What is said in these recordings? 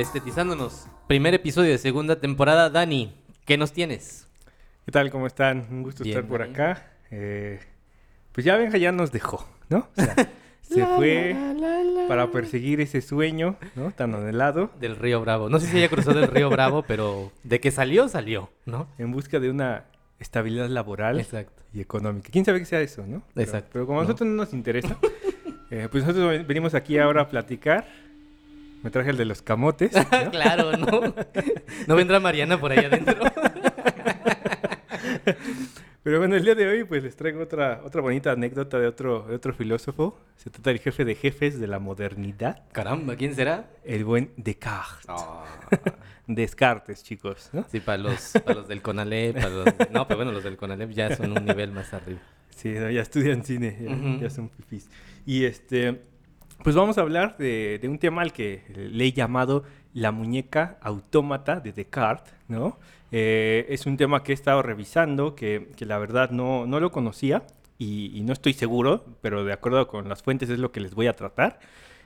el Estetizándonos, primer episodio de segunda temporada. Dani, ¿qué nos tienes? ¿Qué tal? ¿Cómo están? Un gusto Bien, estar por Dani. acá. Eh, pues ya Benja ya nos dejó, ¿no? O sea, se fue para perseguir ese sueño, ¿no? Tan anhelado, Del Río Bravo. No sé si haya cruzado el Río Bravo, pero de que salió, salió, ¿no? en busca de una estabilidad laboral Exacto. y económica. ¿Quién sabe que sea eso, no? Pero- Exacto. Pero, como a No. nosotros no nos interesa, eh, pues nosotros ven- venimos aquí ahora a platicar. Me traje el de los camotes. ¿no? claro, ¿no? ¿No vendrá Mariana por ahí adentro? Pero bueno, el día de hoy pues les traigo otra, otra bonita anécdota de otro, de otro filósofo. Se trata del jefe de jefes de la modernidad, Caramba, ¿quién será? el buen Descartes. Descartes, chicos, ¿no? Sí, para los, para los del Conalep, para los... No, pero bueno, los del Conalep ya son un nivel más arriba. Sí, no, ya estudian cine, ya, ya son fifís. Y este, pues vamos a hablar de, un tema al que le he llamado la muñeca autómata de Descartes, ¿no? Eh, es un tema que he estado revisando, que, que la verdad no, no lo conocía y, y no estoy seguro, pero de acuerdo con las fuentes es lo que les voy a tratar.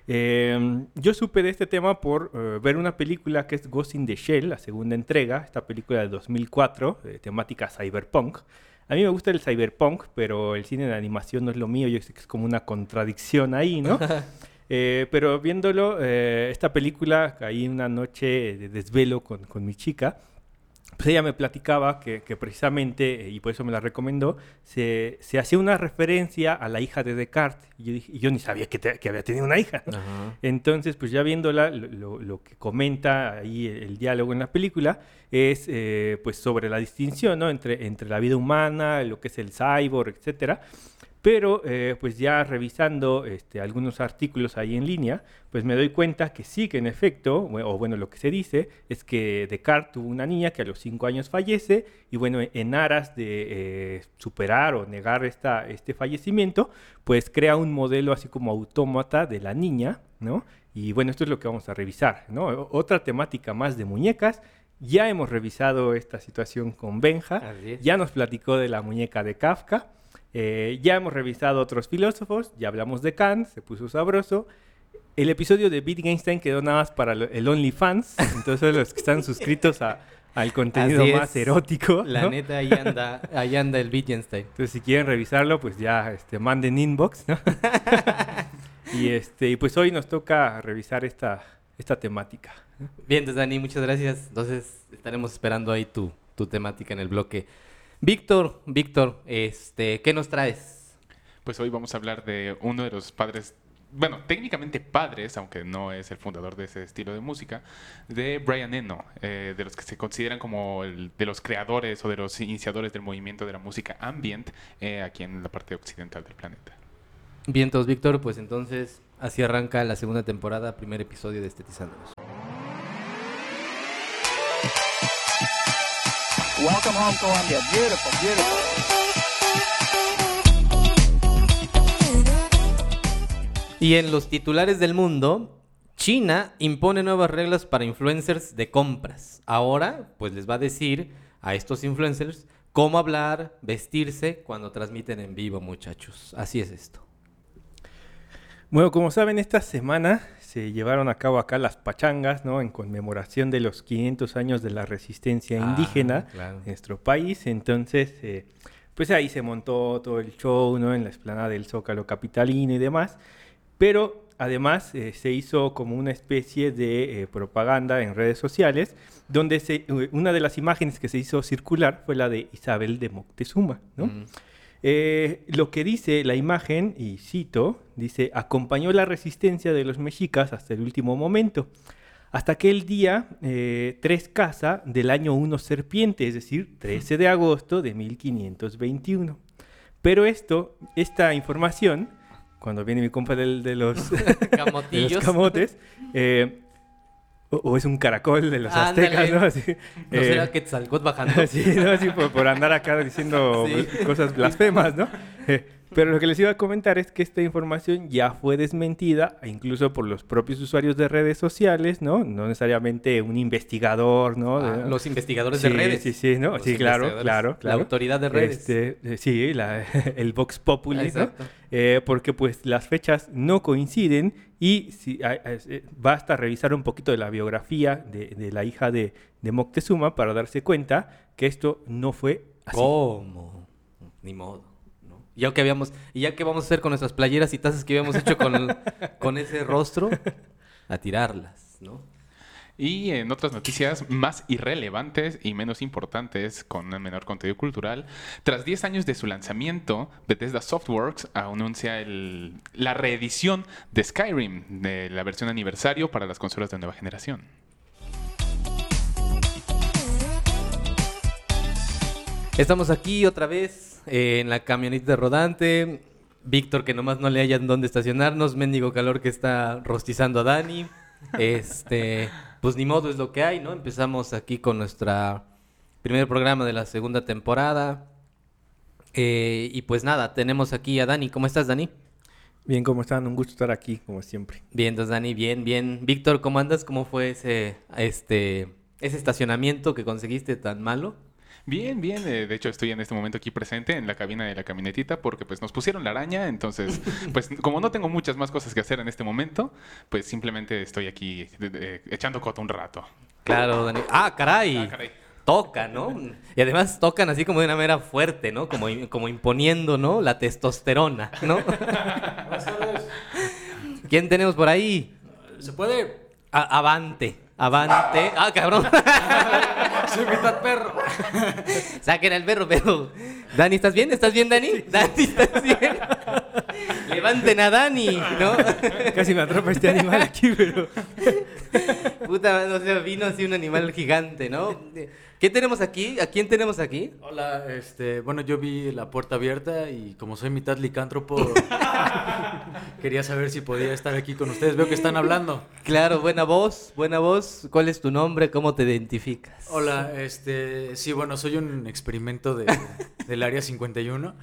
Eh, yo supe de este tema por eh, ver una película que es Ghost in the Shell, la segunda entrega, esta película de 2004, de temática cyberpunk. A mí me gusta el cyberpunk, pero el cine de animación no es lo mío, yo sé que es como una contradicción ahí, ¿no? Eh, pero viéndolo, eh, esta película, caí una noche de desvelo con, con mi chica, pues ella me platicaba que, que precisamente, eh, y por eso me la recomendó, se, se hacía una referencia a la hija de Descartes. Y yo, dije, y yo ni sabía que, te- que había tenido una hija. Ajá. Entonces, pues ya viéndola, lo, lo- lo que comenta ahí el, el diálogo en la película es eh, pues sobre la distinción ¿no? entre, entre la vida humana, lo que es el cyborg, etcétera. Pero eh, pues ya revisando este, algunos artículos ahí en línea, pues me doy cuenta que sí, que en efecto, o bueno, lo que se dice es que Descartes tuvo una niña que a los cinco años fallece y bueno, en aras de eh, superar o negar esta, este fallecimiento, pues crea un modelo así como autómata de la niña, ¿no? Y bueno, esto es lo que vamos a revisar, ¿no? Otra temática más de muñecas. Ya hemos revisado esta situación con Benja. Ya nos platicó de la muñeca de Kafka. Eh, ya hemos revisado otros filósofos. Ya hablamos de Kant, se puso sabroso. El episodio de Wittgenstein quedó nada más para el OnlyFans. Entonces, los que están suscritos a- al contenido más erótico. La ¿no? neta, ahí anda, ahí anda el Wittgenstein. Entonces, si quieren revisarlo, pues ya este, manden inbox, ¿no? y, este, y pues hoy nos toca revisar esta, esta temática. Bien, entonces Dani, muchas gracias. Entonces estaremos esperando ahí tu, tu temática en el bloque. Víctor, Víctor, este, ¿qué nos traes? Pues hoy vamos a hablar de uno de los padres, bueno, técnicamente padres, aunque no es el fundador de ese estilo de música, de Brian Eno, eh, de los que se consideran como el- de los creadores o de los iniciadores del movimiento de la música ambient eh, aquí en la parte occidental del planeta. Bien, entonces Víctor, pues entonces así arranca la segunda temporada, primer episodio de Estetizándonos. Welcome home, Columbia. Beautiful, beautiful. Y en los titulares del mundo, China impone nuevas reglas para influencers de compras. Ahora, pues les va a decir a estos influencers cómo hablar, vestirse cuando transmiten en vivo, muchachos. Así es esto. Bueno, como saben, esta semana se llevaron a cabo acá las pachangas, ¿no? En conmemoración de los 500 años de la resistencia Ah, indígena claro. en nuestro país. Entonces, eh, pues ahí se montó todo el show, ¿no? En la explanada del Zócalo Capitalino y demás. Pero además eh, se hizo como una especie de eh, propaganda en redes sociales, donde se, una de las imágenes que se hizo circular fue la de Isabel de Moctezuma, ¿no? Mm. Eh, lo que dice la imagen, y cito, dice, acompañó la resistencia de los mexicas hasta el último momento, hasta aquel día eh, 3 casa del año 1 serpiente, es decir, 13 de agosto de 1521. Pero esto, esta información, cuando viene mi compa del- de, los, de los Camotillos. camotes, eh, o, o es un caracol de los aztecas, Ándale. ¿no? Así, ¿No eh, será Quetzalcóatl bajando? Sí, ¿no? Así por, por andar acá diciendo Sí. cosas blasfemas, ¿no? Eh, Pero lo que les iba a comentar es que esta información ya fue desmentida, e incluso por los propios usuarios de redes sociales, ¿no? No necesariamente un investigador, ¿no? Ah, De- los investigadores Sí, de redes. Sí, sí, ¿no? Los Sí, claro, claro, claro. La autoridad de redes. Este, eh, sí, la- el Vox Populi. Eh, porque pues las fechas no coinciden y si, a- a- eh, basta revisar un poquito de la biografía de, de la hija de, de Moctezuma para darse cuenta que esto no fue así. ¿Cómo? Ni modo. ¿No? Ya que habíamos, y ya que vamos a hacer con nuestras playeras y tazas que habíamos hecho con, el- con ese rostro, a tirarlas, ¿no? Y en otras noticias más irrelevantes y menos importantes, con un menor contenido cultural, tras 10 años de su lanzamiento, Bethesda Softworks anuncia el- la reedición de Skyrim, de la versión aniversario para las consolas de nueva generación. Estamos aquí otra vez eh, en la camioneta rodante. Víctor, que nomás no le hayan dónde estacionarnos. Mendigo calor que está rostizando a Dani. Este, pues ni modo es lo que hay, ¿no? Empezamos aquí con nuestra primer programa de la segunda temporada. Eh, y pues nada, tenemos aquí a Dani. ¿Cómo estás, Dani? Bien, ¿cómo están? Un gusto estar aquí, como siempre. Bien, entonces Dani, bien, bien. Víctor, ¿cómo andas? ¿Cómo fue ese, este, ese estacionamiento que conseguiste tan malo? Bien, bien. eh, de hecho, estoy en este momento aquí presente en la cabina de la camionetita porque pues nos pusieron la araña. Entonces, pues como no tengo muchas más cosas que hacer en este momento, pues simplemente estoy aquí de- de- echando coto un rato. Claro, Dani. Ah, caray. Ah, caray. Tocan, ¿no? Y además tocan así como de una manera fuerte, ¿no? Como, como imponiendo, ¿no? La testosterona, ¿no? ¿Quién tenemos por ahí? ¿Se puede? A- avante, avante. Ah, cabrón. Soy mitad perro. Saquen al perro, pero. Dani, ¿estás bien? ¿Estás bien, Dani? Dani, ¿estás bien? Levanten a Dani, ¿no? Casi me atrapa este animal aquí, pero... Puta, o sea, vino así un animal gigante, ¿no? ¿Qué tenemos aquí? ¿A quién tenemos aquí? Hola, este, bueno, yo vi la puerta abierta y como soy mitad licántropo, quería saber si podía estar aquí con ustedes. Veo que están hablando. Claro, buena voz, buena voz. ¿Cuál es tu nombre? ¿Cómo te identificas? Hola, este, sí, bueno, soy un experimento de, del área 51.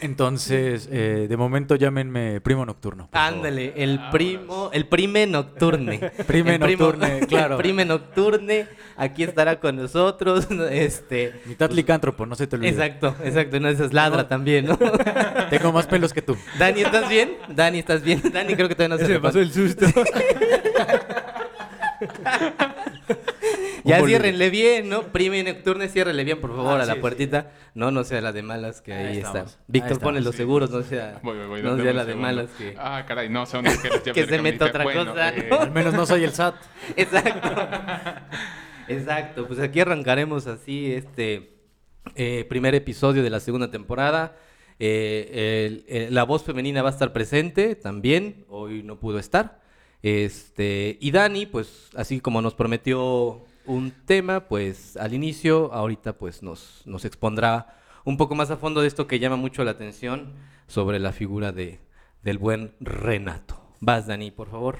Entonces, eh, de momento llámenme primo nocturno. favor. Ándale, el primo, el prime nocturne. Prime El primo- nocturne, claro. El prime nocturne, aquí estará con nosotros, este... Mitad licántropo, no se te olvide. Exacto, exacto, una de esas ladra también, ¿no? Tengo más pelos que tú. Dani, ¿estás bien? Dani, ¿estás bien? Dani, creo que todavía no se Se pasó el susto. Ya ciérrenle bien, ¿no? Prime nocturne, ciérrenle bien, por favor, Ah, a la sí, puertita. No, no sea la de malas que Ahí ahí, está. Víctor, pone los sí. seguros, no sea, Voy, voy, voy, no sea la de malas que... Ah, caray, no, son Que de se meta otra Bueno, cosa, eh, ¿no? Al menos no soy el SAT. Exacto. Exacto. Pues aquí arrancaremos así este eh, primer episodio de la segunda temporada. Eh, el- el- la voz femenina va a estar presente también. Hoy no pudo estar. Este, y Dani, pues así como nos prometió un tema, pues al inicio, ahorita pues nos, nos expondrá un poco más a fondo de esto que llama mucho la atención sobre la figura de, del buen Renato. Vas, Dani, por favor.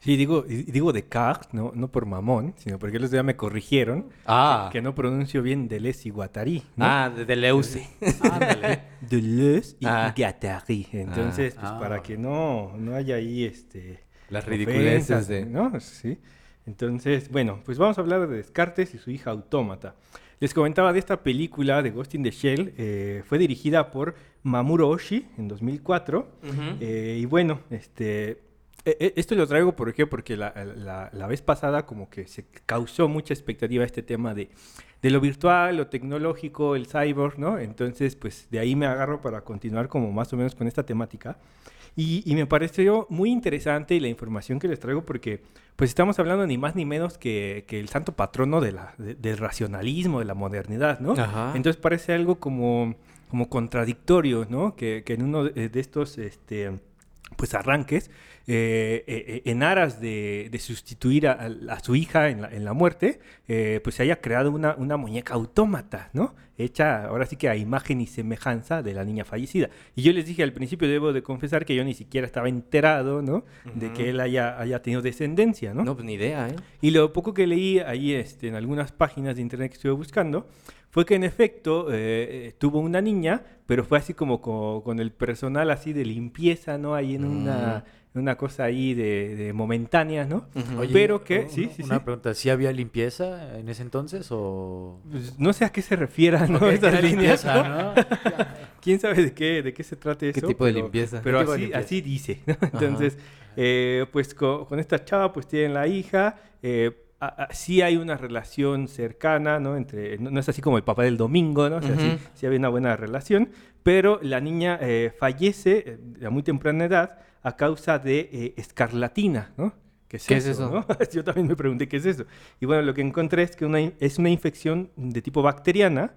Sí, digo, digo Descartes, no, no por mamón, sino porque los días me corrigieron Ah. que no pronuncio bien Deleuze y Guattari. ¿no? Ah, de Deleuze. Ándale. Deleuze y Ah. Guattari. Entonces, Ah. pues Ah. para que no, no haya ahí este Las ridiculeces ofensas, de... ¿no? Sí. Entonces, bueno, pues vamos a hablar de Descartes y su hija Autómata. Les comentaba de esta película de Ghost in the Shell, eh, fue dirigida por Mamoru Oshii en 2004. Ujú. Eh, y bueno, este, e- e- esto lo traigo ¿por qué? porque la, la- la vez pasada como que se causó mucha expectativa este tema de, de lo virtual, lo tecnológico, el cyborg, ¿no? Entonces, pues de ahí me agarro para continuar como más o menos con esta temática. Y, y me pareció muy interesante la información que les traigo porque pues estamos hablando ni más ni menos que, que el santo patrono de la, de- del racionalismo, de la modernidad, ¿no? Ajá. Entonces parece algo como, como contradictorio, ¿no? Que, que en uno de de estos este, pues arranques eh, eh, en aras de, de sustituir a, a su hija en la, en la muerte, eh, pues se haya creado una, una muñeca autómata, ¿no? Hecha ahora sí que a imagen y semejanza de la niña fallecida. Y yo les dije al principio, debo de confesar que yo ni siquiera estaba enterado, ¿no? De que él haya, haya tenido descendencia, ¿no? No, pues ni idea, ¿eh? Y lo poco que leí ahí este, en algunas páginas de internet que estuve buscando fue que en efecto eh, eh, tuvo una niña, pero fue así como co- con, el personal así de limpieza, ¿no? Ahí en una, una cosa ahí de, de momentánea, ¿no? Pero que, una- sí, sí, Una sí. pregunta, ¿sí había limpieza en ese entonces o...? Pues, no sé a qué se refiera, ¿no? Era líneas, limpieza, ¿no? ¿no? ¿Quién sabe de qué, de qué se trata ¿Qué eso? tipo de pero- limpieza? Pero ¿Qué así, limpieza? así dice, ¿no? Entonces, eh, pues co- con, esta chava, pues tienen la hija. eh, a- a- sí hay una relación cercana, ¿no? Entre, no, no es así como el papá del domingo, ¿no? O sea, sí, Ujú. sí había una buena relación, pero la niña eh, fallece eh, a muy temprana edad a causa de eh, escarlatina, ¿no? ¿Qué es ¿Qué es eso? eso? no? Yo también me pregunté qué es eso. Y bueno, lo que encontré es que una es una infección de tipo bacteriana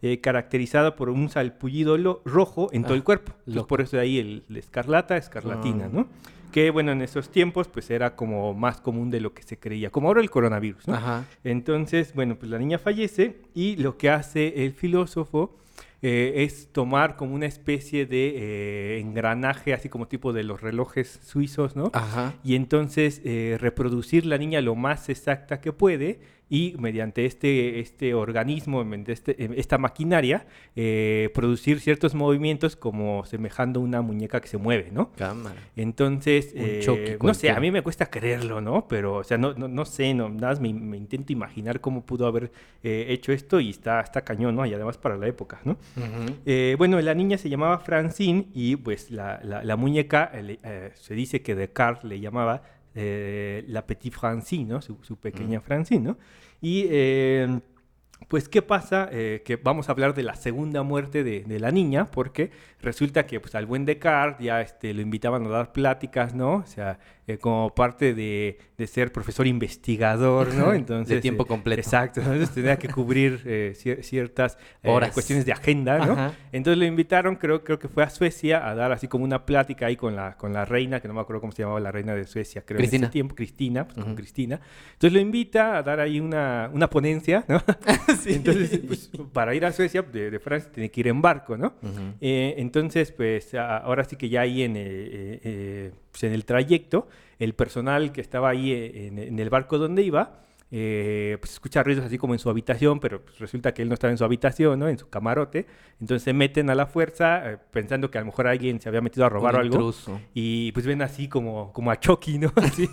eh, caracterizada por un salpullido rojo en todo Ah, el cuerpo. Entonces, loco. por eso de ahí el, el escarlata, escarlatina, Ah. ¿no? Que bueno, en esos tiempos pues era como más común de lo que se creía, como ahora el coronavirus, ¿no? Ajá. Entonces, bueno, pues la niña fallece y lo que hace el filósofo eh, es tomar como una especie de eh, engranaje, así como tipo de los relojes suizos, ¿no? Ajá. Y entonces eh, reproducir la niña lo más exacta que puede y mediante este, este organismo, este- esta maquinaria, eh, producir ciertos movimientos como semejando una muñeca que se mueve, ¿no? Cámara. Entonces, Un eh, Chucky no sé, a mí me cuesta creerlo, ¿no? Pero, o sea, no, no, no sé, no, nada más me, me intento imaginar cómo pudo haber eh, hecho esto y está, está cañón, ¿no? Y además para la época, ¿no? Bueno, la niña se llamaba Francine y pues la, la- la muñeca, se dice que Descartes le llamaba eh, la Petite Francine, ¿no? Su, su pequeña Francine, ¿no? Y eh, pues, ¿qué pasa? Eh, que vamos a hablar de la segunda muerte de, de la niña, porque resulta que pues, al buen Descartes ya este, lo invitaban a dar pláticas, ¿no? O sea, eh, como parte de, de ser profesor investigador, ¿no? Entonces, tiempo eh, completo. exacto, entonces tenía que cubrir eh, cier- ciertas Horas. cuestiones de agenda, ¿no? Ajá. Entonces lo invitaron, creo, creo que fue a Suecia a dar así como una plática ahí con la, con la reina, que no me acuerdo cómo se llamaba la reina de Suecia, creo en Cristina. ese tiempo, Cristina, pues, con. Cristina. Entonces lo invita a dar ahí una, una ponencia, ¿no? Entonces, pues, para ir a Suecia de, de Francia tiene que ir en barco, ¿no? Entonces, pues ahora sí que ya ahí en, pues, en el trayecto, el personal que estaba ahí eh, en, en el barco donde iba, eh, pues escucha ruidos así como en su habitación, pero pues, resulta que él no estaba en su habitación, ¿no? En su camarote. Entonces se meten a la fuerza eh, pensando que a lo mejor alguien se había metido a robar o algo. intruso. Y pues ven así como, como a Chucky, ¿no? Así.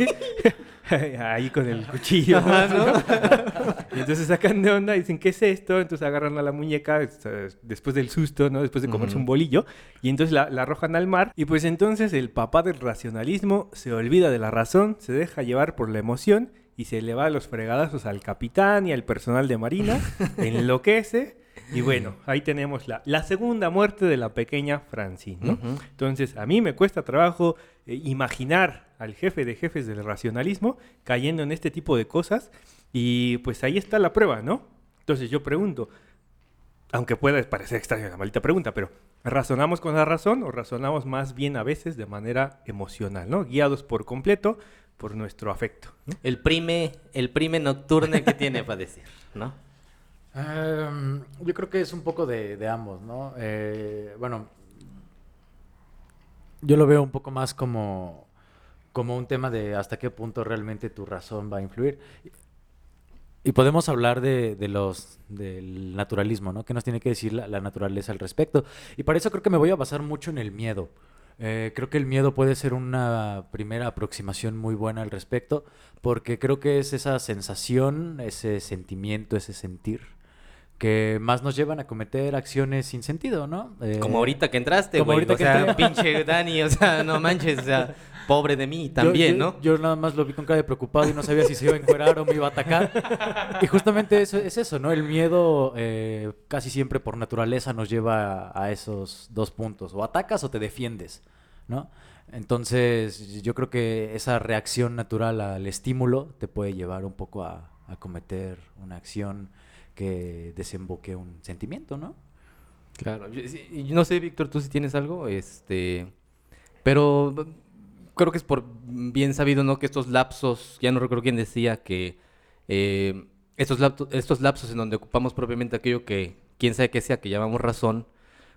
Ahí con el cuchillo. Ajá, ¿no? y entonces sacan de onda y dicen, ¿qué es esto? Entonces agarran a la muñeca después del susto, ¿no? Después de comerse Ujú. un bolillo. Y entonces la, la arrojan al mar. Y pues entonces el papá del racionalismo se olvida de la razón, se deja llevar por la emoción y se le va a los fregadazos al capitán y al personal de marina. enloquece. Y bueno, ahí tenemos la, la segunda muerte de la pequeña Francine, ¿no? Entonces, a mí me cuesta trabajo eh, imaginar al jefe de jefes del racionalismo cayendo en este tipo de cosas y pues ahí está la prueba, ¿no? Entonces yo pregunto, aunque pueda parecer extraña la maldita pregunta, pero ¿razonamos con la razón o razonamos más bien a veces de manera emocional, ¿no? Guiados por completo por nuestro afecto, ¿no? El prime, el prime nocturne que tiene para decir, ¿no? Em, yo creo que es un poco de, de ambos, ¿no? Eh, bueno, yo lo veo un poco más como, como un tema de hasta qué punto realmente tu razón va a influir. Y podemos hablar de, de los del naturalismo, ¿no? ¿Qué nos tiene que decir la, la naturaleza al respecto? Y para eso creo que me voy a basar mucho en el miedo. Eh, creo que el miedo puede ser una primera aproximación muy buena al respecto, porque creo que es esa sensación, ese sentimiento, ese sentir, que más nos llevan a cometer acciones sin sentido, ¿no? Eh, Como ahorita que entraste, como güey. ahorita O que sea, entré. pinche Dani, o sea, no manches, o sea, pobre de mí yo- también, yo- ¿no? Yo nada más lo vi con cara de preocupado y no sabía si se iba a encuerar o me iba a atacar. Y justamente eso es eso, ¿no? El miedo eh, casi siempre por naturaleza nos lleva a, a esos dos puntos. O atacas o te defiendes, ¿no? Entonces yo creo que esa reacción natural al estímulo te puede llevar un poco a, a cometer una acción que desemboque un sentimiento, ¿no? Claro. Yo, yo no sé, Víctor, tú si tienes algo, este... Pero creo que es por bien sabido, ¿no? Que estos lapsos, ya no recuerdo quién decía que eh, estos, lapto- estos lapsos en donde ocupamos propiamente aquello que, quién sabe qué sea, que llamamos razón,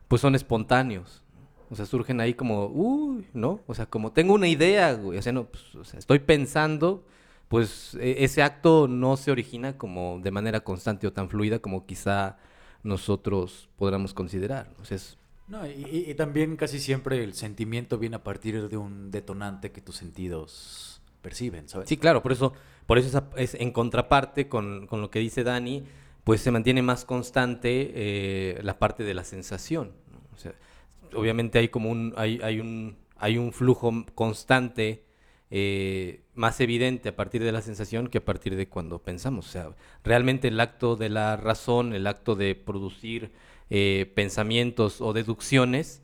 pues son espontáneos. O sea, surgen ahí como, uy, ¿no? O sea, como tengo una idea, güey. O sea, no, pues, o sea, estoy pensando, pues e- ese acto no se origina como de manera constante o tan fluida como quizá nosotros podamos considerar. O sea, es No, y, también casi siempre el sentimiento viene a partir de un detonante que tus sentidos perciben, ¿sabes? Sí, claro, por eso, por eso esa- es, en contraparte con, con lo que dice Dani, pues se mantiene más constante eh, la parte de la sensación. ¿no? O sea, obviamente hay como un, hay, hay un, hay un flujo constante, eh, más evidente a partir de la sensación que a partir de cuando pensamos. O sea, realmente el acto de la razón, el acto de producir eh, pensamientos o deducciones,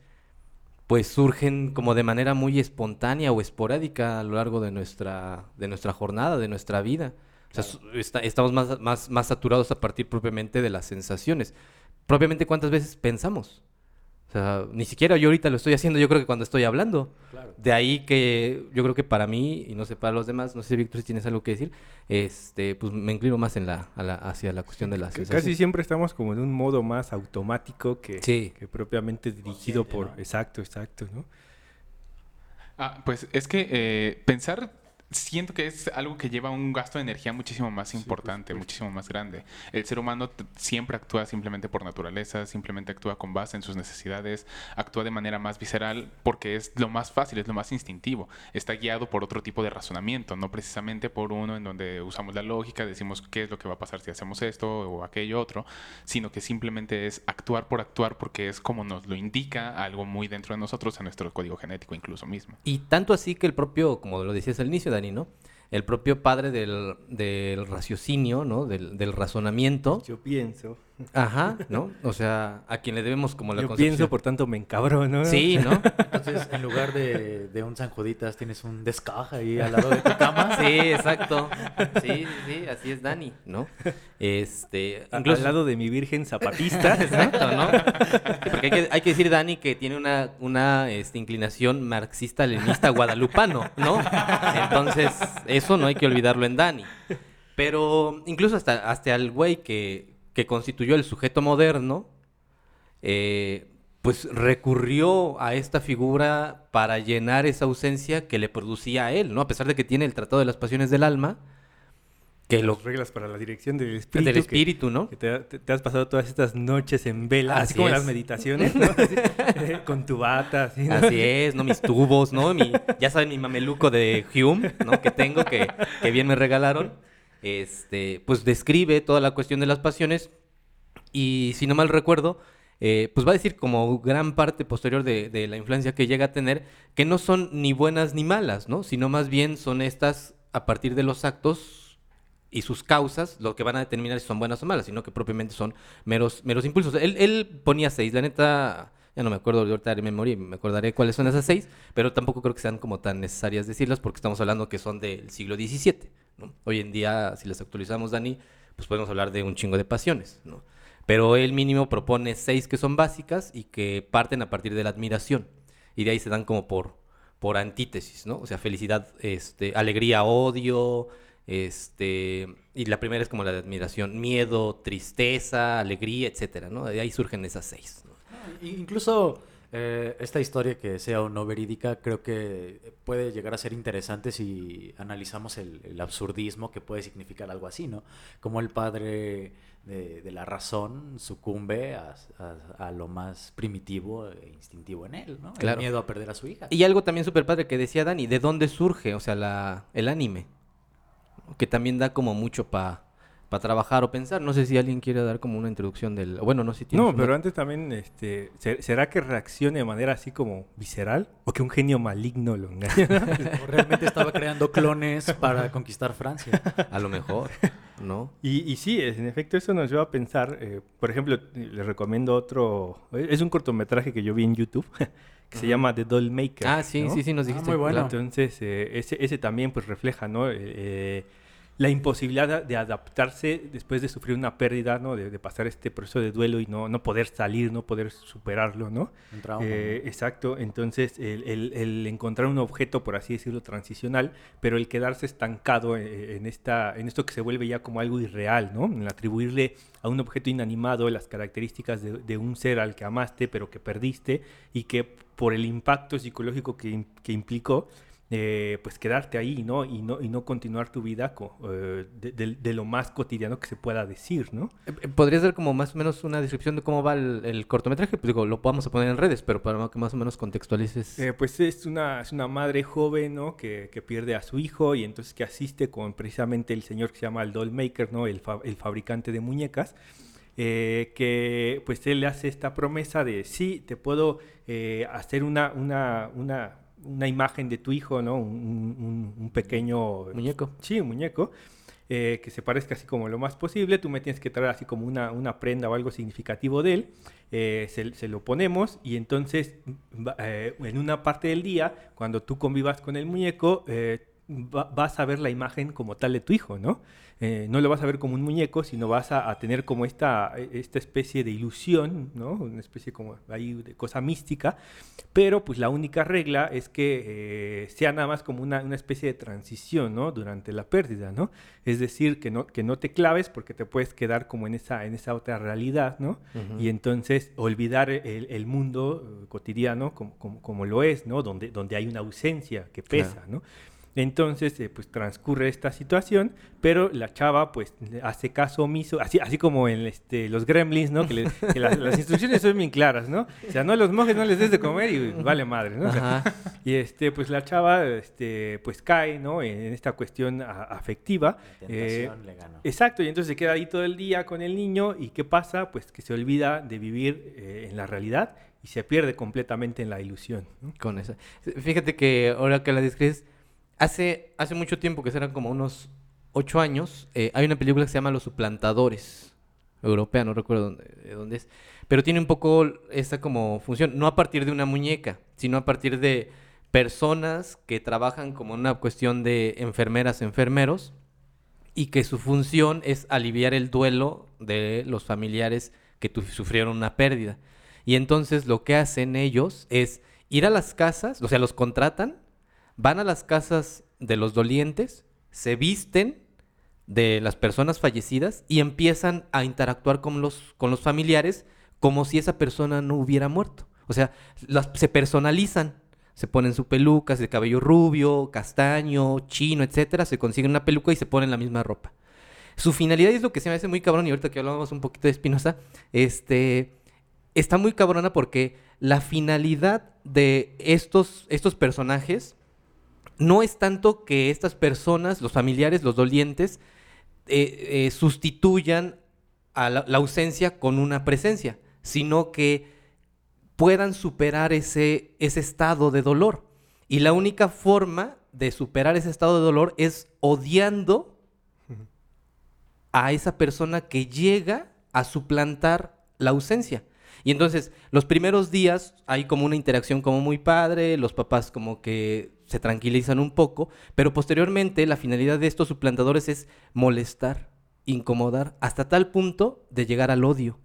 pues surgen como de manera muy espontánea o esporádica a lo largo de nuestra, de nuestra jornada, de nuestra vida. O sea, está- estamos más, más, más saturados a partir propiamente de las sensaciones. Propiamente cuántas veces pensamos. O sea, ni siquiera yo ahorita lo estoy haciendo, yo creo que cuando estoy hablando. Claro. De ahí que yo creo que para mí, y no sé para los demás, no sé, Víctor, si tienes algo que decir, este, pues me inclino más en la, a la- hacia la cuestión de la C-. Casi siempre estamos como en un modo más automático que, Sí. que propiamente dirigido Consciente, por... ¿no? Exacto, exacto, ¿no? Ah, pues es que eh, pensar siento que es algo que lleva un gasto de energía muchísimo más importante, muchísimo más grande. El ser humano siempre actúa simplemente por naturaleza, simplemente actúa con base en sus necesidades, actúa de manera más visceral porque es lo más fácil, es lo más instintivo. Está guiado por otro tipo de razonamiento, no precisamente por uno en donde usamos la lógica, decimos qué es lo que va a pasar si hacemos esto o aquello otro, sino que simplemente es actuar por actuar porque es como nos lo indica algo muy dentro de nosotros, en nuestro código genético incluso mismo. Y tanto así que el propio, como lo decías al inicio, ¿no? El propio padre del, del raciocinio, ¿no? Del, del razonamiento. Yo pienso. Ajá, ¿no? O sea, a quien le debemos como la Yo concepción. pienso, por tanto me encabrono. ¿no? Sí, ¿no? Entonces, en lugar de, de un San Juditas, tienes un descaja ahí al lado de tu cama. Sí, exacto. Sí, sí, sí, así es Dani, ¿no? Este, incluso... Al lado de mi virgen zapatista. Exacto, ¿no? Sí, porque hay que, hay que decir, Dani, que tiene una, una este, inclinación marxista-leninista guadalupano, ¿no? Entonces, eso no hay que olvidarlo en Dani. Pero incluso hasta, hasta el güey que, que constituyó el sujeto moderno, eh, pues recurrió a esta figura para llenar esa ausencia que le producía a él, ¿no? A pesar de que tiene el Tratado de las Pasiones del Alma, que lo... Las reglas para la dirección del espíritu. del que- ¿no? Que te, te- te has pasado todas estas noches en vela, así, Así como es. las meditaciones, ¿no? Así, eh, con tu bata, así, ¿no? Así es, ¿no? Mis tubos, ¿no? Mi, ya saben, mi mameluco de Hume, ¿no? Que tengo, que, que bien me regalaron. Este, pues describe toda la cuestión de las pasiones y, si no mal recuerdo, eh, pues va a decir como gran parte posterior de, la influencia que llega a tener, que no son ni buenas ni malas, ¿no? Sino más bien son estas a partir de los actos y sus causas lo que van a determinar si son buenas o malas, sino que propiamente son meros, impulsos. Él, él ponía seis, la neta, ya no me acuerdo de ahorita de memoria, me acordaré cuáles son esas seis, pero tampoco creo que sean como tan necesarias decirlas porque estamos hablando que son del siglo XVII. Hoy en día, si las actualizamos, Dani, pues podemos hablar de un chingo de pasiones, ¿no? Pero él mínimo propone seis que son básicas y que parten a partir de la admiración. Y de ahí se dan como por, por antítesis, ¿no? O sea, felicidad, este, alegría, odio, este, y la primera es como la de admiración, miedo, tristeza, alegría, etcétera, ¿no? De ahí surgen esas seis. I- Incluso eh, esta historia que sea o no verídica, creo que puede llegar a ser interesante si analizamos el, el absurdismo que puede significar algo así, ¿no? Como el padre de, de la razón sucumbe a, a- a lo más primitivo e instintivo en él, ¿no? Claro. El miedo a perder a su hija. Y algo también súper padre que decía Dani, ¿de dónde surge? O sea, la, el anime. Que también da como mucho para trabajar o pensar. No sé si alguien quiere dar como una introducción del... Bueno, no sé si No, una- pero antes también, este, ¿ser- ¿será que reaccione de manera así como visceral? ¿O que un genio maligno lo engañe? O realmente estaba creando clones para conquistar Francia. A lo mejor, ¿no? Y, y sí, es- en efecto, eso nos lleva a pensar. eh, por ejemplo, les recomiendo otro. Es un cortometraje que yo vi en YouTube que se llama The Doll Maker. Ah, sí, ¿no? sí, sí, nos Ah, dijiste. muy bueno. claro. Entonces, eh, ese, ese también pues refleja, ¿no? Eh, eh, la imposibilidad de adaptarse después de sufrir una pérdida, ¿no? De, de pasar este proceso de duelo y no, no poder salir, no poder superarlo, ¿no? Un trauma, Eh. Exacto, entonces el, el- el encontrar un objeto, por así decirlo, transicional, pero el quedarse estancado eh, en, esta, en esto que se vuelve ya como algo irreal, ¿no? En atribuirle a un objeto inanimado las características de, de un ser al que amaste, pero que perdiste y que por el impacto psicológico que, que implicó, eh, pues quedarte ahí, ¿no? Y no, y no continuar tu vida co- eh, de, de- de lo más cotidiano que se pueda decir, ¿no? Eh, ¿Podrías dar como más o menos una descripción de cómo va el, el cortometraje? Pues digo, lo vamos a poner en redes, pero para que más o menos contextualices. Eh, pues es una, es una madre joven, ¿no? Que, que pierde a su hijo y entonces que asiste con precisamente el señor que se llama el Dollmaker, ¿no? El, fa- el fabricante de muñecas. eh, que pues él le hace esta promesa de sí, te puedo eh, hacer una, una, una, una imagen de tu hijo, ¿no? Un, un- un pequeño Muñeco. Sí, un muñeco. eh, que se parezca así como lo más posible. Tú me tienes que traer así como una, una prenda o algo significativo de él. eh, se, se lo ponemos y entonces va- eh, en una parte del día, cuando tú convivas con el muñeco, eh, va- vas a ver la imagen como tal de tu hijo, ¿no? Eh, no lo vas a ver como un muñeco, sino vas a, a tener como esta, esta especie de ilusión, ¿no? Una especie como ahí de cosa mística, pero pues la única regla es que eh, sea nada más como una, una especie de transición, ¿no? Durante la pérdida, ¿no? Es decir, que no, que no te claves porque te puedes quedar como en esa, en esa otra realidad, ¿no? Ujú. Y entonces olvidar el, el mundo eh, cotidiano como, como, como lo es, ¿no? Donde, donde hay una ausencia que pesa, Claro. ¿no? Entonces, eh, pues transcurre esta situación, pero la chava, pues, hace caso omiso, así, así como en este, los gremlins, ¿no? Que, le- que las, las instrucciones son bien claras, ¿no? O sea, no los mojes, no les des de comer y vale madre, ¿no? O sea, Ajá. y este, pues la chava, este, pues cae, ¿no? En, en esta cuestión a- afectiva. La Eh, le ganó. Exacto, y entonces se queda ahí todo el día con el niño y ¿qué pasa? Pues que se olvida de vivir eh, en la realidad y se pierde completamente en la ilusión. ¿no? Con esa. Fíjate que ahora que la describes, hace, hace mucho tiempo, que serán como unos ocho años, eh, hay una película que se llama Los Suplantadores, europea, no recuerdo dónde, de dónde es, pero tiene un poco esta como función, no a partir de una muñeca, sino a partir de personas que trabajan como una cuestión de enfermeras, enfermeros, y que su función es aliviar el duelo de los familiares que sufrieron una pérdida. Y entonces lo que hacen ellos es ir a las casas, o sea, los contratan, van a las casas de los dolientes, se visten de las personas fallecidas y empiezan a interactuar con los, con los familiares como si esa persona no hubiera muerto. O sea, se personalizan, se ponen su peluca, de cabello rubio, castaño, chino, etcétera, se consiguen una peluca y se ponen la misma ropa. Su finalidad es lo que se me hace muy cabrón, y ahorita que hablamos un poquito de Espinosa, este, está muy cabrona porque la finalidad de estos, estos personajes no es tanto que estas personas, los familiares, los dolientes, eh, eh, sustituyan a la, ausencia con una presencia, sino que puedan superar ese, ese estado de dolor. Y la única forma de superar ese estado de dolor es odiando a esa persona que llega a suplantar la ausencia. Y entonces, los primeros días hay como una interacción como muy padre, los papás como que se tranquilizan un poco, pero posteriormente la finalidad de estos suplantadores es molestar, incomodar, hasta tal punto de llegar al odio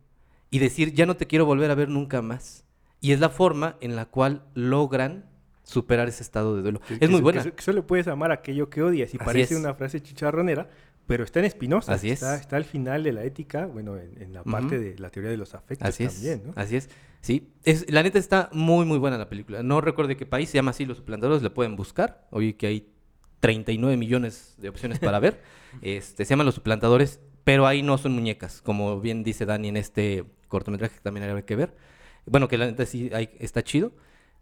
y decir, ya no te quiero volver a ver nunca más. Y es la forma en la cual logran superar ese estado de duelo. Que- es que muy buena. Que, que solo puedes amar aquello que odias y Así parece es. una frase chicharronera, pero está en. Así es. Está, al final de la ética, bueno, en, en la parte de la teoría de los afectos Así es. también, ¿no? Así es. Sí. Es, la neta está muy, muy buena la película. No recuerdo de qué país, se llama así Los Suplantadores, la pueden buscar. Hoy que hay 39 millones de opciones para ver. Este, se llaman Los Suplantadores, pero ahí no son muñecas, como bien dice Dani en este cortometraje que también hay que ver. Bueno, que la neta sí hay- está chido,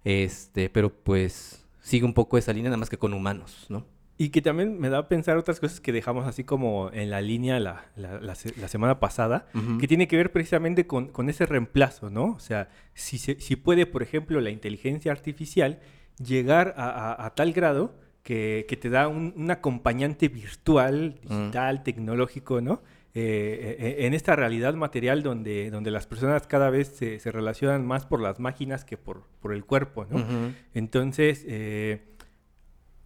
este, pero pues sigue un poco esa línea, nada más que con humanos, ¿no? Y que también me da a pensar otras cosas que dejamos así como en la línea la, la- la se- la semana pasada, que tiene que ver precisamente con, con ese reemplazo, ¿no? O sea, si, se- si puede, por ejemplo, la inteligencia artificial llegar a, a- a tal grado que, que te da un, un acompañante virtual, Mm. digital, tecnológico, ¿no? Eh, eh, en esta realidad material donde, donde las personas cada vez se, se relacionan más por las máquinas que por, por el cuerpo, ¿no? Entonces, eh,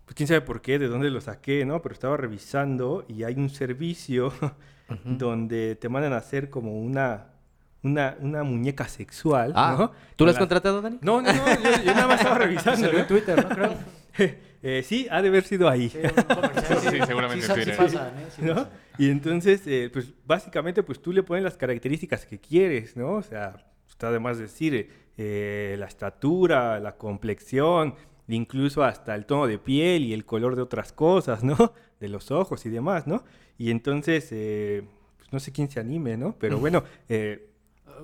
pues quién sabe por qué, de dónde lo saqué, ¿no? Pero estaba revisando y hay un servicio donde te mandan a hacer como una, una, una muñeca sexual, Ah, ¿no? ¿tú lo has la- contratado, Dani? No, no, no, yo, yo nada más estaba revisando. Salió en. Twitter, ¿no? Creo. Eh, sí, ha de haber sido ahí. Sí, seguramente Sí, en Twitter. ¿eh? Sí ¿no? pasan. Y entonces, eh, pues básicamente, pues tú le pones las características que quieres, ¿no? O sea, está de más decir eh, la estatura, la complexión, incluso hasta el tono de piel y el color de otras cosas, ¿no? De los ojos y demás, ¿no? Y entonces, eh, pues no sé quién se anime, ¿no? Pero bueno, eh,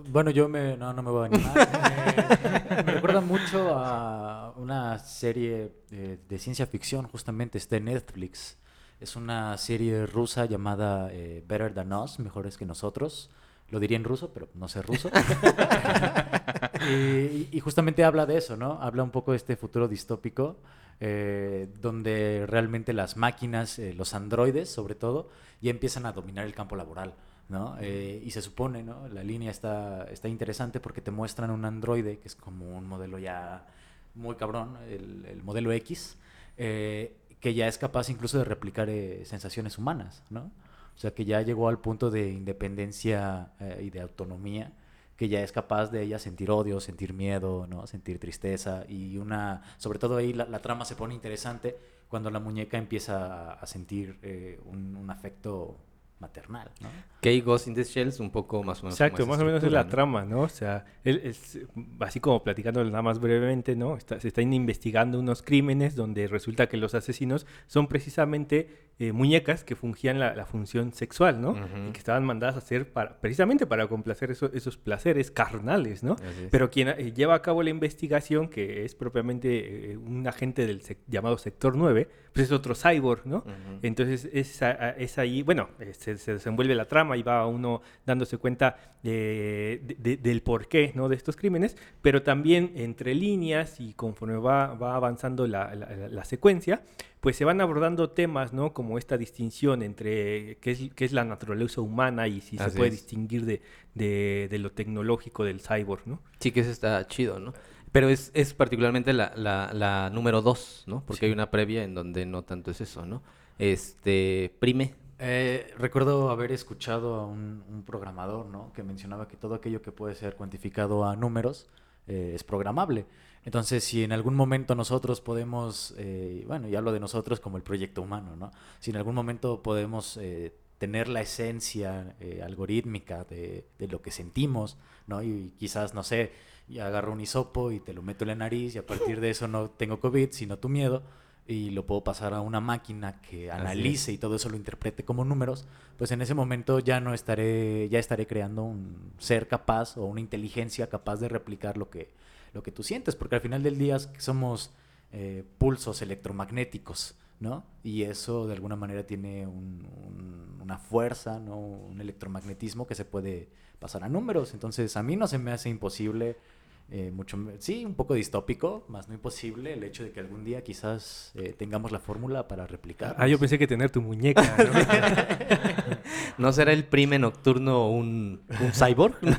Bueno, yo me, no, no me voy a animar. me, me recuerda mucho a una serie eh, de ciencia ficción, justamente, está en Netflix. Es una serie rusa llamada eh, Better Than Us, Mejores que Nosotros. Lo diría en ruso, pero no sé ruso. y, justamente habla de eso, ¿no? Habla un poco de este futuro distópico, eh, donde realmente las máquinas, eh, los androides sobre todo, ya empiezan a dominar el campo laboral, ¿no? Eh, y se supone, ¿no? La línea está, está interesante porque te muestran un androide, que es como un modelo ya muy cabrón, el, el modelo X, eh, que ya es capaz incluso de replicar sensaciones humanas, ¿no? O sea, que ya llegó al punto de independencia y de autonomía, que ya es capaz de ella sentir odio, sentir miedo, ¿no? Sentir tristeza y una... Sobre todo ahí la, la trama se pone interesante cuando la muñeca empieza a, sentir eh, un afecto maternal, ¿no? Que Ghost in the Shells un poco más o menos. Exacto, como más o menos es la trama, ¿no? O sea, él es, así como platicando nada más brevemente, ¿no? Está- se están investigando unos crímenes donde resulta que los asesinos son precisamente eh, muñecas que fungían la, la función sexual, ¿no? Y que estaban mandadas a hacer para, precisamente para complacer eso- esos placeres carnales, ¿no? Pero quien eh, lleva a cabo la investigación, que es propiamente eh, un agente del sec- llamado Sector 9, pues es otro cyborg, ¿no? Entonces es, a- a- es ahí, bueno, eh, se, se desenvuelve la trama y va uno dándose cuenta eh, de- de- del porqué ¿no? de estos crímenes, pero también entre líneas y conforme va, va avanzando la, la- secuencia, pues se van abordando temas, ¿no? Como esta distinción entre qué es, qué es la naturaleza humana y si se puede es. distinguir de, lo tecnológico del cyborg, ¿no? Sí, que eso está chido, ¿no? Pero es, es particularmente la, la, la número dos, ¿no? Porque hay una previa en donde no tanto es eso, ¿no? Este, Prime. Eh, recuerdo haber escuchado a un, programador, ¿no? Que mencionaba que todo aquello que puede ser cuantificado a números eh, es programable. Entonces, si en algún momento nosotros podemos, eh, bueno, y hablo de nosotros como el proyecto humano, ¿no? Si en algún momento podemos eh, tener la esencia eh, algorítmica de, de lo que sentimos, ¿no? Y quizás, no sé, agarro un hisopo y te lo meto en la nariz y a partir de eso no tengo COVID, sino tu miedo y lo puedo pasar a una máquina que analice y todo eso lo interprete como números, pues en ese momento ya no estaré, ya estaré creando un ser capaz o una inteligencia capaz de replicar lo que, lo que tú sientes, porque al final del día somos eh, pulsos electromagnéticos, ¿no? Y eso de alguna manera tiene un- un- una fuerza, ¿no? Un electromagnetismo que se puede pasar a números. Entonces a mí no se me hace imposible eh, mucho, sí, un poco distópico, más no imposible el hecho de que algún día quizás eh, tengamos la fórmula para replicar. Ah, yo pensé que tener tu muñeca, ¿no? ¿No será el Prime nocturno un, un cyborg? ¿no?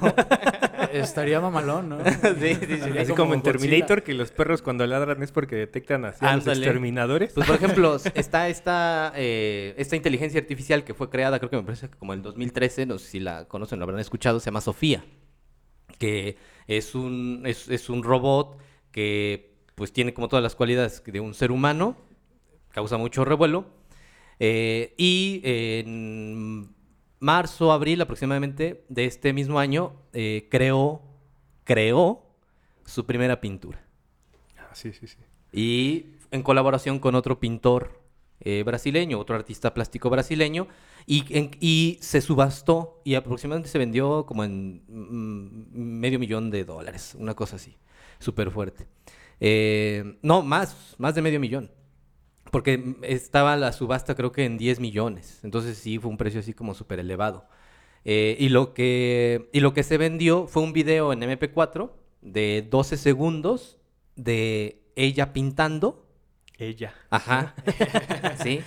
Estaría mamalón, ¿no? Sí, sí, sí. Sería Así como en Godzilla. Terminator, que los perros cuando ladran es porque detectan así a los exterminadores. Pues por ejemplo, está esta, eh, esta inteligencia artificial que fue creada, creo que me parece que como en el 2013, no sé si la conocen, lo habrán escuchado, se llama Sofía, que es un, es, es un robot que pues tiene como todas las cualidades de un ser humano, causa mucho revuelo, eh, y en marzo, abril aproximadamente de este mismo año, eh, creó, creó su primera pintura. Ah, sí, sí, sí. Y en colaboración con otro pintor eh, brasileño, otro artista plástico brasileño, y, se subastó y aproximadamente se vendió como en mm, medio millón de dólares, una cosa así, súper fuerte. Eh, no, más, más de medio millón. Porque estaba la subasta creo que en 10 millones. Entonces sí fue un precio así como súper elevado. Eh, y, lo que, y lo que se vendió fue un video en MP4 de 12 segundos de ella pintando. Ella. Ajá. sí.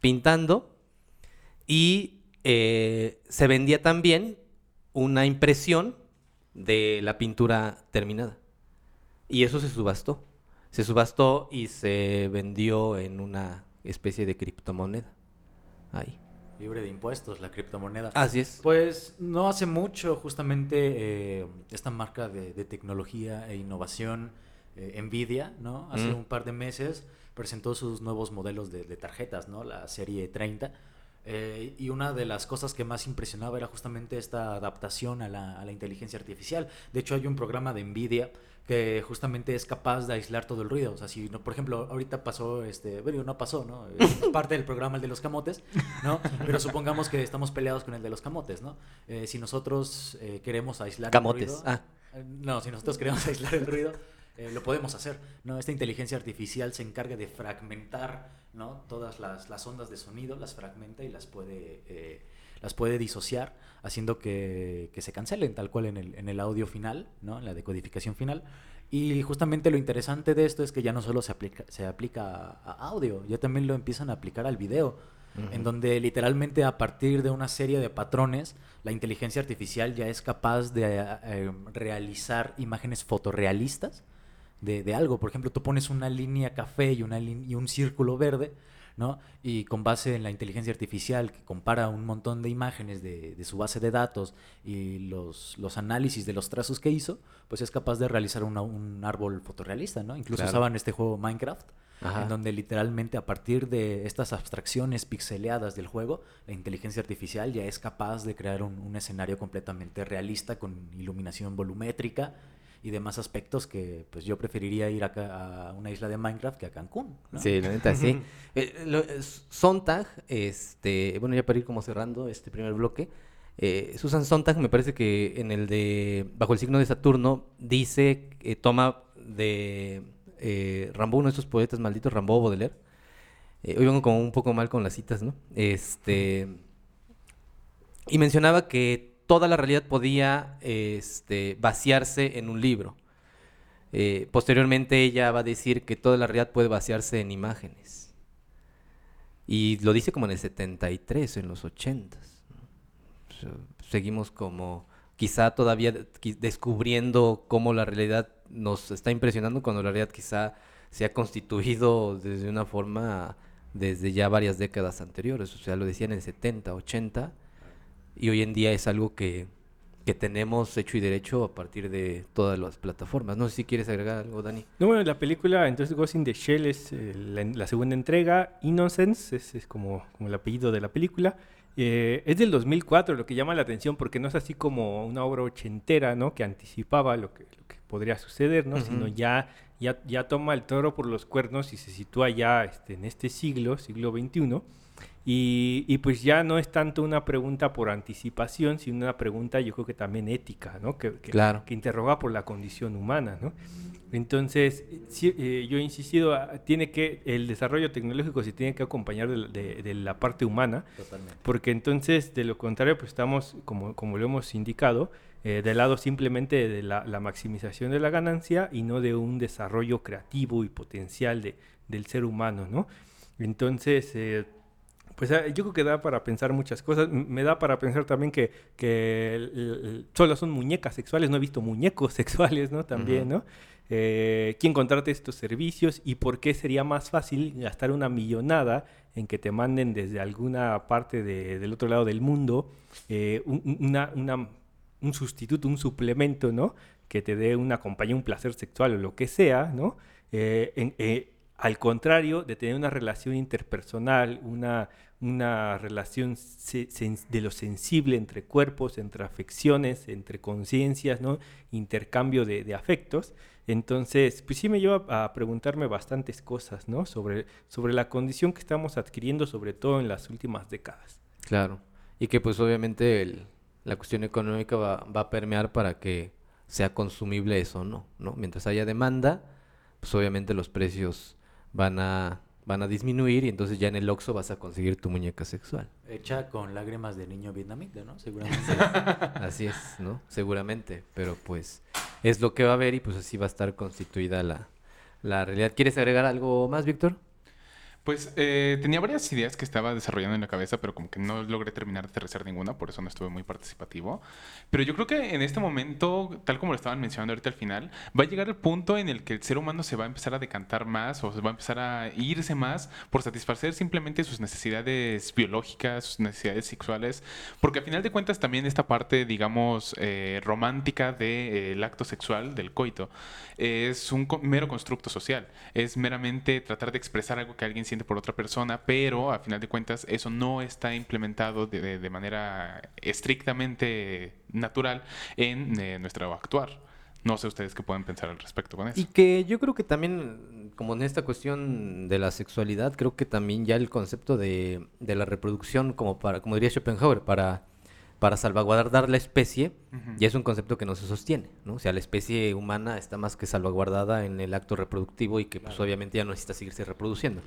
Pintando. Y eh, se vendía también una impresión de la pintura terminada. Y eso se subastó. se subastó y se vendió en una especie de criptomoneda. Ahí. Libre de impuestos, la criptomoneda. Así es. Pues no hace mucho, justamente eh, esta marca de, de tecnología e innovación, eh, Nvidia, ¿no? Hace Mm. un par de meses presentó sus nuevos modelos de, de tarjetas, ¿no? La serie 30. eh, y una de las cosas que más impresionaba era justamente esta adaptación a la, a la inteligencia artificial. De hecho, hay un programa de Nvidia que justamente es capaz de aislar todo el ruido. O sea, si, no, por ejemplo, ahorita pasó, este, bueno, no pasó, ¿no? Es parte del programa el de los camotes, ¿no? Pero supongamos que estamos peleados con el de los camotes, ¿no? Eh, si nosotros eh, queremos aislar Camotes, el ruido... ah. eh, No, si nosotros queremos aislar el ruido, eh, lo podemos hacer, ¿no? Esta inteligencia artificial se encarga de fragmentar, ¿no? Todas las, las ondas de sonido, las fragmenta y las puede... eh, las puede disociar, haciendo que, que se cancelen tal cual en el, en el audio final, ¿no? en la decodificación final. Y justamente lo interesante de esto es que ya no solo se aplica, se aplica a, audio, ya también lo empiezan a aplicar al video, en donde literalmente a partir de una serie de patrones, la inteligencia artificial ya es capaz de eh, realizar imágenes fotorrealistas de, de algo. Por ejemplo, tú pones una línea café y, una y un círculo verde, ¿no? Y con base en la inteligencia artificial que compara un montón de imágenes de, de su base de datos y los, los análisis de los trazos que hizo, pues es capaz de realizar una- un árbol fotorrealista, ¿no? Incluso Claro. usaban este juego Minecraft, Ajá. en donde literalmente a partir de estas abstracciones pixeleadas del juego, la inteligencia artificial ya es capaz de crear un, un escenario completamente realista con iluminación volumétrica y demás aspectos que pues yo preferiría ir acá a una isla de Minecraft que a Cancún. ¿no? Sí, la neta, sí. Eh, lo- Sontag, este, bueno, ya para ir como cerrando este primer bloque, eh, Susan Sontag me parece que en el de Bajo el signo de Saturno dice, que toma de eh, Rambo, uno de esos poetas malditos, Rambo Baudelaire. Eh, hoy vengo como un poco mal con las citas, ¿no? Este, y mencionaba que toda la realidad podía este, vaciarse en un libro. Eh, posteriormente ella va a decir que toda la realidad puede vaciarse en imágenes. Y lo dice como en el 73, en los 80. Seguimos como quizá todavía descubriendo cómo la realidad nos está impresionando cuando la realidad quizá se ha constituido desde una forma desde ya varias décadas anteriores. O sea, lo decía en el 70, 80 y hoy en día es algo que, que tenemos hecho y derecho a partir de todas las plataformas. No sé si quieres agregar algo, Dani. No, bueno, la película, entonces Ghost in the Shell es eh, la, la segunda entrega. Innocence es, es como, como el apellido de la película. Eh, es del 2004, lo que llama la atención, porque no es así como una obra ochentera, ¿no? Que anticipaba lo que, lo que podría suceder, ¿no? Sino Ujú. ya, ya, ya toma el toro por los cuernos y se sitúa ya este, en este siglo, siglo XXI. Y, y pues ya no es tanto una pregunta por anticipación, sino una pregunta yo creo que también ética, ¿no? Que, que- Claro. que interroga por la condición humana, ¿no? Entonces, sí, eh, yo he insistido, ah, tiene que, el desarrollo tecnológico se tiene que acompañar de, la- de- de la parte humana, Totalmente. porque entonces, de lo contrario, pues estamos, como, como lo hemos indicado, eh, del lado simplemente de la, la maximización de la ganancia y no de un desarrollo creativo y potencial de, del ser humano, ¿no? Entonces, eh, pues ah, yo creo que da para pensar muchas cosas. Me da para pensar también que, que el- el- solo son muñecas sexuales. No he visto muñecos sexuales, ¿no? También. ¿no? Eh, ¿Quién contrata estos servicios y por qué sería más fácil gastar una millonada en que te manden desde alguna parte de- del otro lado del mundo eh, un, un- una- una- un sustituto, un suplemento, ¿no? Que te dé una compañía, un placer sexual o lo que sea, ¿no? Eh, en- eh, al contrario de tener una relación interpersonal, una, una relación de lo sensible entre cuerpos, entre afecciones, entre conciencias, ¿no? Intercambio de, afectos. Entonces, pues sí me lleva a preguntarme bastantes cosas, ¿no? Sobre, la condición que estamos adquiriendo, sobre todo en las últimas décadas. Claro. Y que pues obviamente la cuestión económica va, a permear para que sea consumible eso no, ¿no? Mientras haya demanda, pues obviamente los precios van a, van a disminuir y entonces ya en el Oxxo vas a conseguir tu muñeca sexual. Hecha con lágrimas de niño vietnamita, ¿no? Seguramente. Así es, ¿no? Seguramente, pero pues es lo que va a haber y pues así va a estar constituida la, la realidad. ¿Quieres agregar algo más, Víctor? Pues eh, tenía varias ideas que estaba desarrollando en la cabeza, pero como que no logré terminar de aterrizar ninguna, por eso no estuve muy participativo. Pero yo creo que en este momento, tal como lo estaban mencionando ahorita al final, va a llegar el punto en el que el ser humano se va a empezar a decantar más o se va a empezar a irse más por satisfacer simplemente sus necesidades biológicas, sus necesidades sexuales, porque al final de cuentas también esta parte, digamos, eh, romántica del acto sexual, del coito, es un mero constructo social, es meramente tratar de expresar algo que alguien siente por otra persona, pero a final de cuentas eso no está implementado de, de- manera estrictamente natural en eh, nuestro actuar. No sé ustedes qué pueden pensar al respecto con eso. Y que yo creo que también, como en esta cuestión de la sexualidad, creo que también ya el concepto de, de la reproducción, como para, como diría Schopenhauer, para, para salvaguardar la especie, Ujú. ya es un concepto que no se sostiene, ¿no? O sea, la especie humana está más que salvaguardada en el acto reproductivo y que pues obviamente ya no necesita seguirse reproduciendo.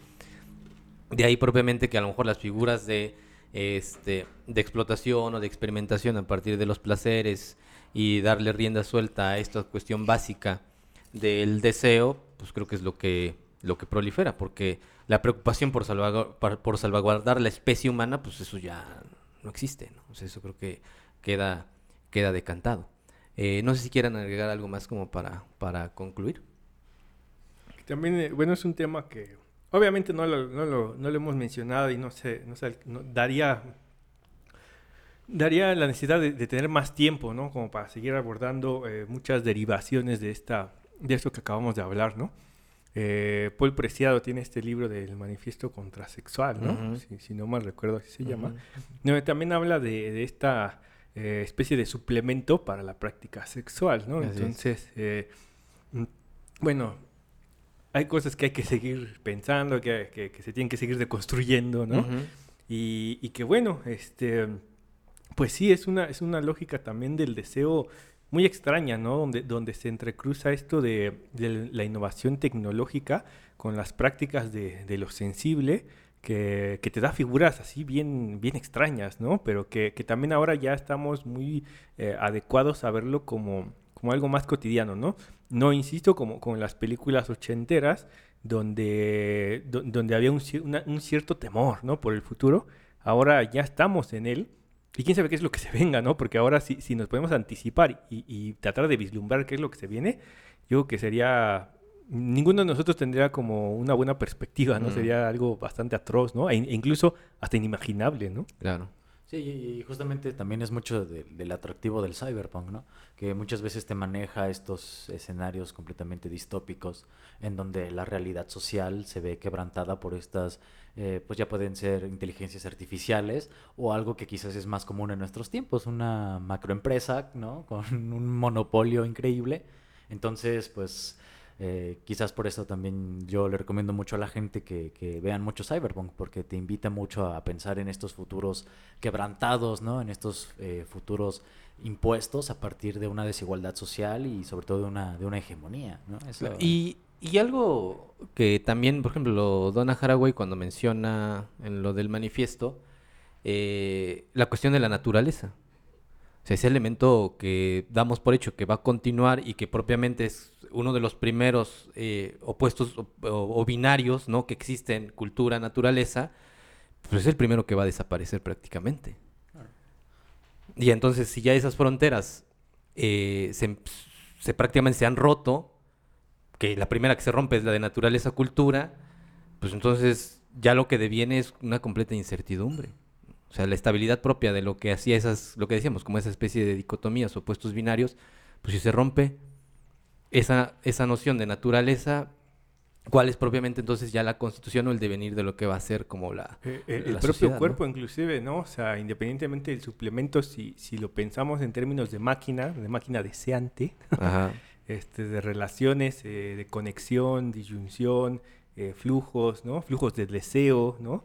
De ahí propiamente que a lo mejor las figuras de, este, de explotación o de experimentación a partir de los placeres y darle rienda suelta a esta cuestión básica del deseo, pues creo que es lo que, lo que prolifera, porque la preocupación por, salvagu- par- por salvaguardar la especie humana, pues eso ya no existe, ¿no? Eso creo que queda, queda decantado. Eh, no sé si quieran agregar algo más como para, para concluir. También, eh, bueno, es un tema que obviamente no lo, no lo, no lo hemos mencionado y no sé, no sé, no- daría, daría la necesidad de, de tener más tiempo, ¿no? Como para seguir abordando eh, muchas derivaciones de, esta, de esto que acabamos de hablar, ¿no? Eh, Paul Preciado tiene este libro del Manifiesto Contrasexual, ¿no? Si, si no mal recuerdo así se llama. No, también habla de, de esta eh, especie de suplemento para la práctica sexual, ¿no? Así. Entonces, mm, bueno, hay cosas que hay que seguir pensando, que, que- que se tienen que seguir deconstruyendo, ¿no? Y, y que bueno, este, pues sí, es una, es una lógica también del deseo muy extraña, ¿no? Donde, donde se entrecruza esto de, de la innovación tecnológica con las prácticas de, de lo sensible, que, que te da figuras así bien, bien extrañas, ¿no? Pero que, que también ahora ya estamos muy eh, adecuados a verlo como, como algo más cotidiano, ¿no? No, insisto, como, en las películas ochenteras, donde, do- donde había un, una- un cierto temor, ¿no? Por el futuro. Ahora ya estamos en él. Y quién sabe qué es lo que se venga, ¿no? Porque ahora si, si nos podemos anticipar y, y tratar de vislumbrar qué es lo que se viene, yo creo que sería... Ninguno de nosotros tendría como una buena perspectiva, ¿no? Mm. Sería algo bastante atroz, ¿no? E e incluso hasta inimaginable, ¿no? Claro. Sí, y justamente también es mucho de- del atractivo del cyberpunk, ¿no? Que muchas veces te maneja estos escenarios completamente distópicos en donde la realidad social se ve quebrantada por estas, eh, pues ya pueden ser inteligencias artificiales o algo que quizás es más común en nuestros tiempos, una macroempresa, ¿no? Con un monopolio increíble. Entonces, pues eh, quizás por eso también yo le recomiendo mucho a la gente que, vean mucho Cyberpunk, porque te invita mucho a pensar en estos futuros quebrantados, ¿no? En estos eh, futuros impuestos a partir de una desigualdad social y sobre todo de una, de una hegemonía, y algo que también, por ejemplo, Donna Haraway cuando menciona en lo del manifiesto, eh, la cuestión de la naturaleza. O sea, ese elemento que damos por hecho que va a continuar y que propiamente es uno de los primeros eh, opuestos o, binarios ¿no? que existen, cultura, naturaleza, pues es el primero que va a desaparecer prácticamente. Y entonces, si ya esas fronteras eh, se, se prácticamente se han roto, que la primera que se rompe es la de naturaleza-cultura, pues entonces ya lo que deviene es una completa incertidumbre. O sea, la estabilidad propia de lo que hacía esas, lo que decíamos, como esa especie de dicotomías o puestos binarios, pues si se rompe esa, esa noción de naturaleza, ¿cuál es propiamente entonces ya la constitución o el devenir de lo que va a ser como la, Eh, eh, el propio sociedad, ¿no? cuerpo, inclusive, ¿no? O sea, independientemente del suplemento, si, si lo pensamos en términos de máquina, de máquina deseante, Ajá. este, de relaciones, eh, de conexión, disyunción, flujos, ¿no? Flujos de deseo, ¿no?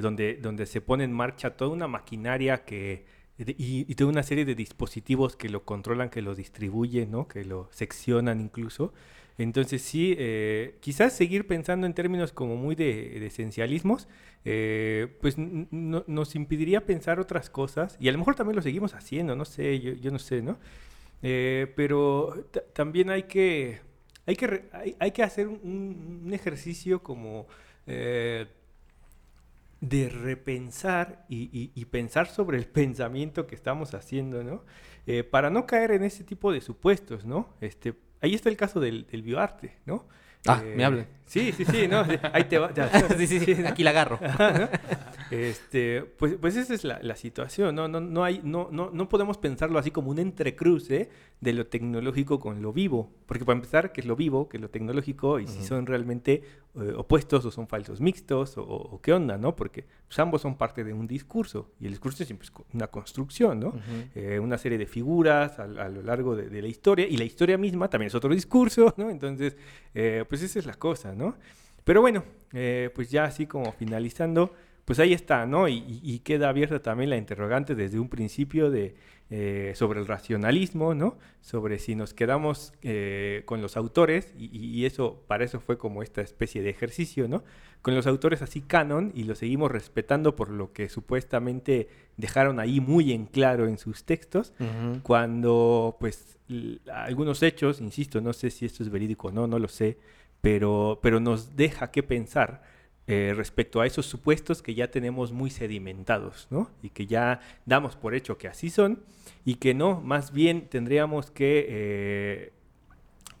Donde, donde se pone en marcha toda una maquinaria que, y, y toda una serie de dispositivos que lo controlan, que lo distribuyen, ¿no? Que lo seccionan incluso. Entonces sí, eh, quizás seguir pensando en términos como muy de, de esencialismos, eh, pues nos impediría pensar otras cosas y a lo mejor también lo seguimos haciendo, no sé, yo, yo no sé, ¿no? Eh, pero ta- también hay que, hay que, hay, hay que hacer un, un ejercicio como eh, de repensar y, pensar sobre el pensamiento que estamos haciendo, ¿no? Eh, para no caer en ese tipo de supuestos, ¿no? Este, ahí está el caso del, del bioarte, ¿no? Ah, me habla. Sí, sí, sí, ¿no? Ahí te va. ya. sí, sí, sí, aquí la agarro. Este, pues, pues esa es la, la situación, ¿no? No, no, hay, no, no, no podemos pensarlo así como un entrecruce de lo tecnológico con lo vivo. Porque para empezar, ¿qué es lo vivo? ¿Qué es lo tecnológico? Y si son realmente eh, opuestos o son falsos mixtos o, o qué onda, ¿no? Porque pues, ambos son parte de un discurso. Y el discurso siempre es una construcción, ¿no? Eh, una serie de figuras a, a lo largo de, de la historia. Y la historia misma también es otro discurso, ¿no? Entonces, eh, pues esa es la cosa, ¿no? Pero bueno, eh, pues ya así como finalizando, pues ahí está, ¿no? Y, y- queda abierta también la interrogante desde un principio de, eh, sobre el racionalismo, ¿no? Sobre si nos quedamos eh, con los autores, y, eso, para eso fue como esta especie de ejercicio, ¿no? Con los autores así canon y los seguimos respetando por lo que supuestamente dejaron ahí muy en claro en sus textos, cuando pues algunos hechos, insisto, no sé si esto es verídico o no, no lo sé, pero, pero nos deja que pensar eh, respecto a esos supuestos que ya tenemos muy sedimentados, ¿no? Y que ya damos por hecho que así son y que no, más bien tendríamos que eh,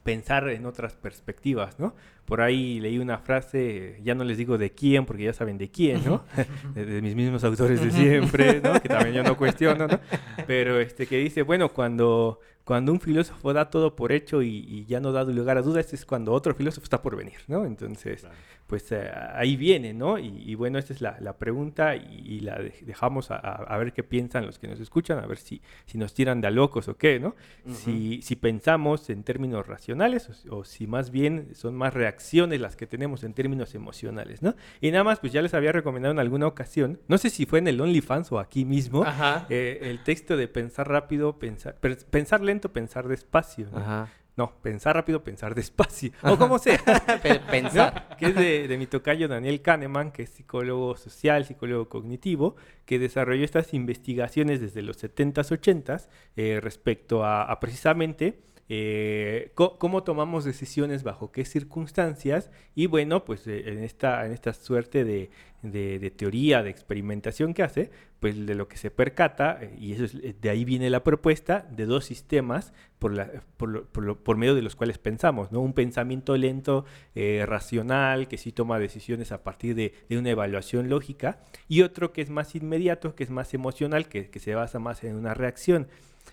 pensar en otras perspectivas, ¿no? Por ahí leí una frase, ya no les digo de quién, porque ya saben de quién, ¿no? de, de mis mismos autores de siempre, ¿no? Que también yo no cuestiono, ¿no? Pero este que dice, bueno, cuando, cuando un filósofo da todo por hecho y, y ya no da lugar a dudas, es cuando otro filósofo está por venir, ¿no? Entonces, pues eh, ahí viene, ¿no? Y, y bueno, esta es la, la pregunta y, y la de- dejamos a, a- ver qué piensan los que nos escuchan, a ver si, si nos tiran de a locos o qué, ¿no? si, si pensamos en términos racionales o, si- o si más bien son más reacciones las que tenemos en términos emocionales, ¿no? Y nada más, pues ya les había recomendado en alguna ocasión, no sé si fue en el OnlyFans o aquí mismo, eh, el texto de pensar rápido, pensar, pensar lento, pensar despacio. ¿no? Ajá. No, pensar rápido, pensar despacio. O como sea. Pe- Pensar. ¿no? Que es de, de mi tocayo Daniel Kahneman, que es psicólogo social, psicólogo cognitivo, que desarrolló estas investigaciones desde los 70s, 80s eh, respecto a, a precisamente eh, cómo tomamos decisiones bajo qué circunstancias y bueno, pues eh, en, esta, en esta suerte de, teoría, de experimentación que hace, pues de lo que se percata, eh, y eso es, de ahí viene la propuesta de dos sistemas por, medio de los cuales pensamos, ¿no? Un pensamiento lento, eh, racional, que sí toma decisiones a partir de, una evaluación lógica, y otro que es más inmediato, que es más emocional, que se basa más en una reacción.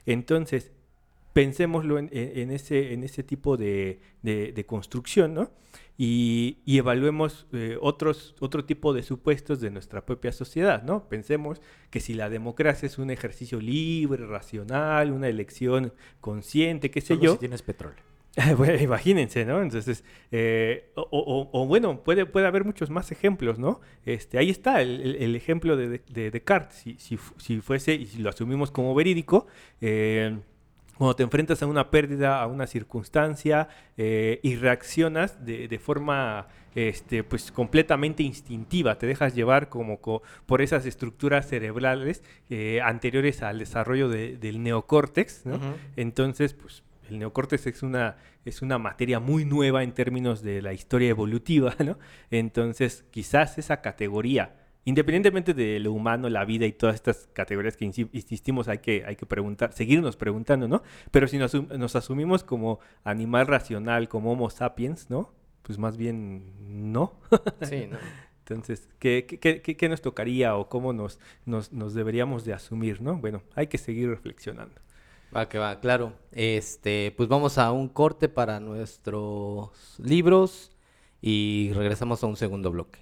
Entonces, pensémoslo en, en- ese, en ese tipo de, de- de construcción, ¿no? Y, y evaluemos eh, otros, otro tipo de supuestos de nuestra propia sociedad, ¿no? Pensemos que si la democracia es un ejercicio libre, racional, una elección consciente, qué sé Solo yo. si tienes petróleo. Bueno, imagínense, ¿no? Entonces, eh, o, o- o bueno, puede, puede haber muchos más ejemplos, ¿no? Este, ahí está el, ejemplo de, de- de Descartes. Si, si, si fuese, y si lo asumimos como verídico, eh, cuando te enfrentas a una pérdida, a una circunstancia eh, y reaccionas de, de forma este, pues, completamente instintiva, te dejas llevar como co- por esas estructuras cerebrales eh, anteriores al desarrollo de- del neocórtex. Entonces, pues el neocórtex es una, es una materia muy nueva en términos de la historia evolutiva, ¿no? Entonces, quizás esa categoría, independientemente de lo humano, la vida y todas estas categorías que insi- insistimos, hay que, hay que preguntar, seguirnos preguntando, ¿no? Pero si nos, nos asumimos como animal racional, como Homo sapiens, ¿no? Pues más bien no. Sí, ¿no? Entonces, ¿qué, qué- qué- qué- qué nos tocaría o cómo nos, nos, nos deberíamos de asumir, ¿no? Bueno, hay que seguir reflexionando. Va que va, claro. Este, pues vamos a un corte para nuestros libros y regresamos a un segundo bloque.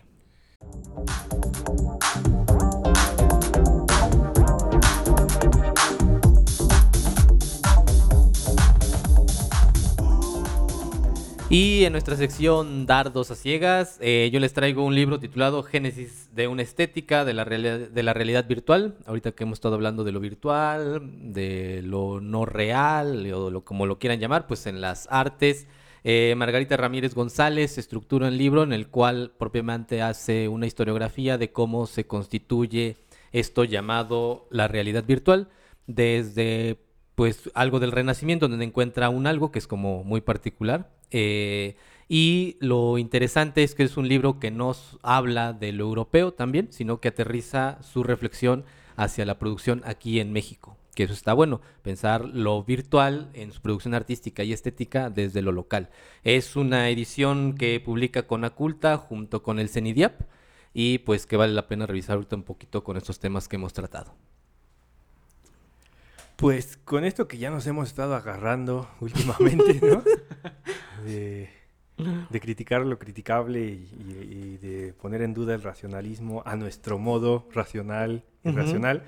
Y en nuestra sección Dardos a Ciegas, eh, yo les traigo un libro titulado Génesis de una estética de la, de la realidad virtual. Ahorita que hemos estado hablando de lo virtual, de lo no real, o lo, como lo quieran llamar, pues en las artes. Eh, Margarita Ramírez González estructura un libro en el cual propiamente hace una historiografía de cómo se constituye esto llamado la realidad virtual, desde pues algo del Renacimiento, donde encuentra un algo que es como muy particular, eh, Y lo interesante es que es un libro que no s- habla de lo europeo también, sino que aterriza su reflexión hacia la producción aquí en México. Que eso está bueno, pensar lo virtual en su producción artística y estética desde lo local. Es una edición que publica con Aculta junto con el CENIDIAP y pues que vale la pena revisar ahorita un poquito con estos temas que hemos tratado. Pues con esto que ya nos hemos estado agarrando últimamente, ¿no? De, de criticar lo criticable y, y- y de poner en duda el racionalismo a nuestro modo racional, irracional.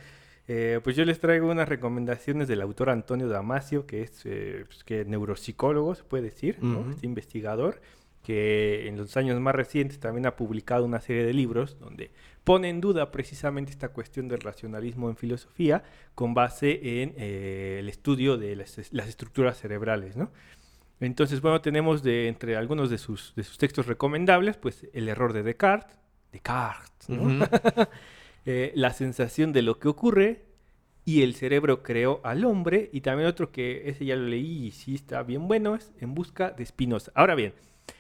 Eh, pues yo les traigo unas recomendaciones del autor Antonio Damasio, que es eh, pues, que neuropsicólogo, se puede decir, ¿no? Ujú. Este investigador, que en los años más recientes también ha publicado una serie de libros donde pone en duda precisamente esta cuestión del racionalismo en filosofía con base en eh, el estudio de las, es- las estructuras cerebrales, ¿no? Entonces, bueno, tenemos de entre algunos de sus, de sus textos recomendables, pues el error de Descartes, Descartes, ¿no? Eh, la sensación de lo que ocurre y el cerebro creó al hombre y también otro que ese ya lo leí y sí está bien bueno es En busca de Spinoza. Ahora bien,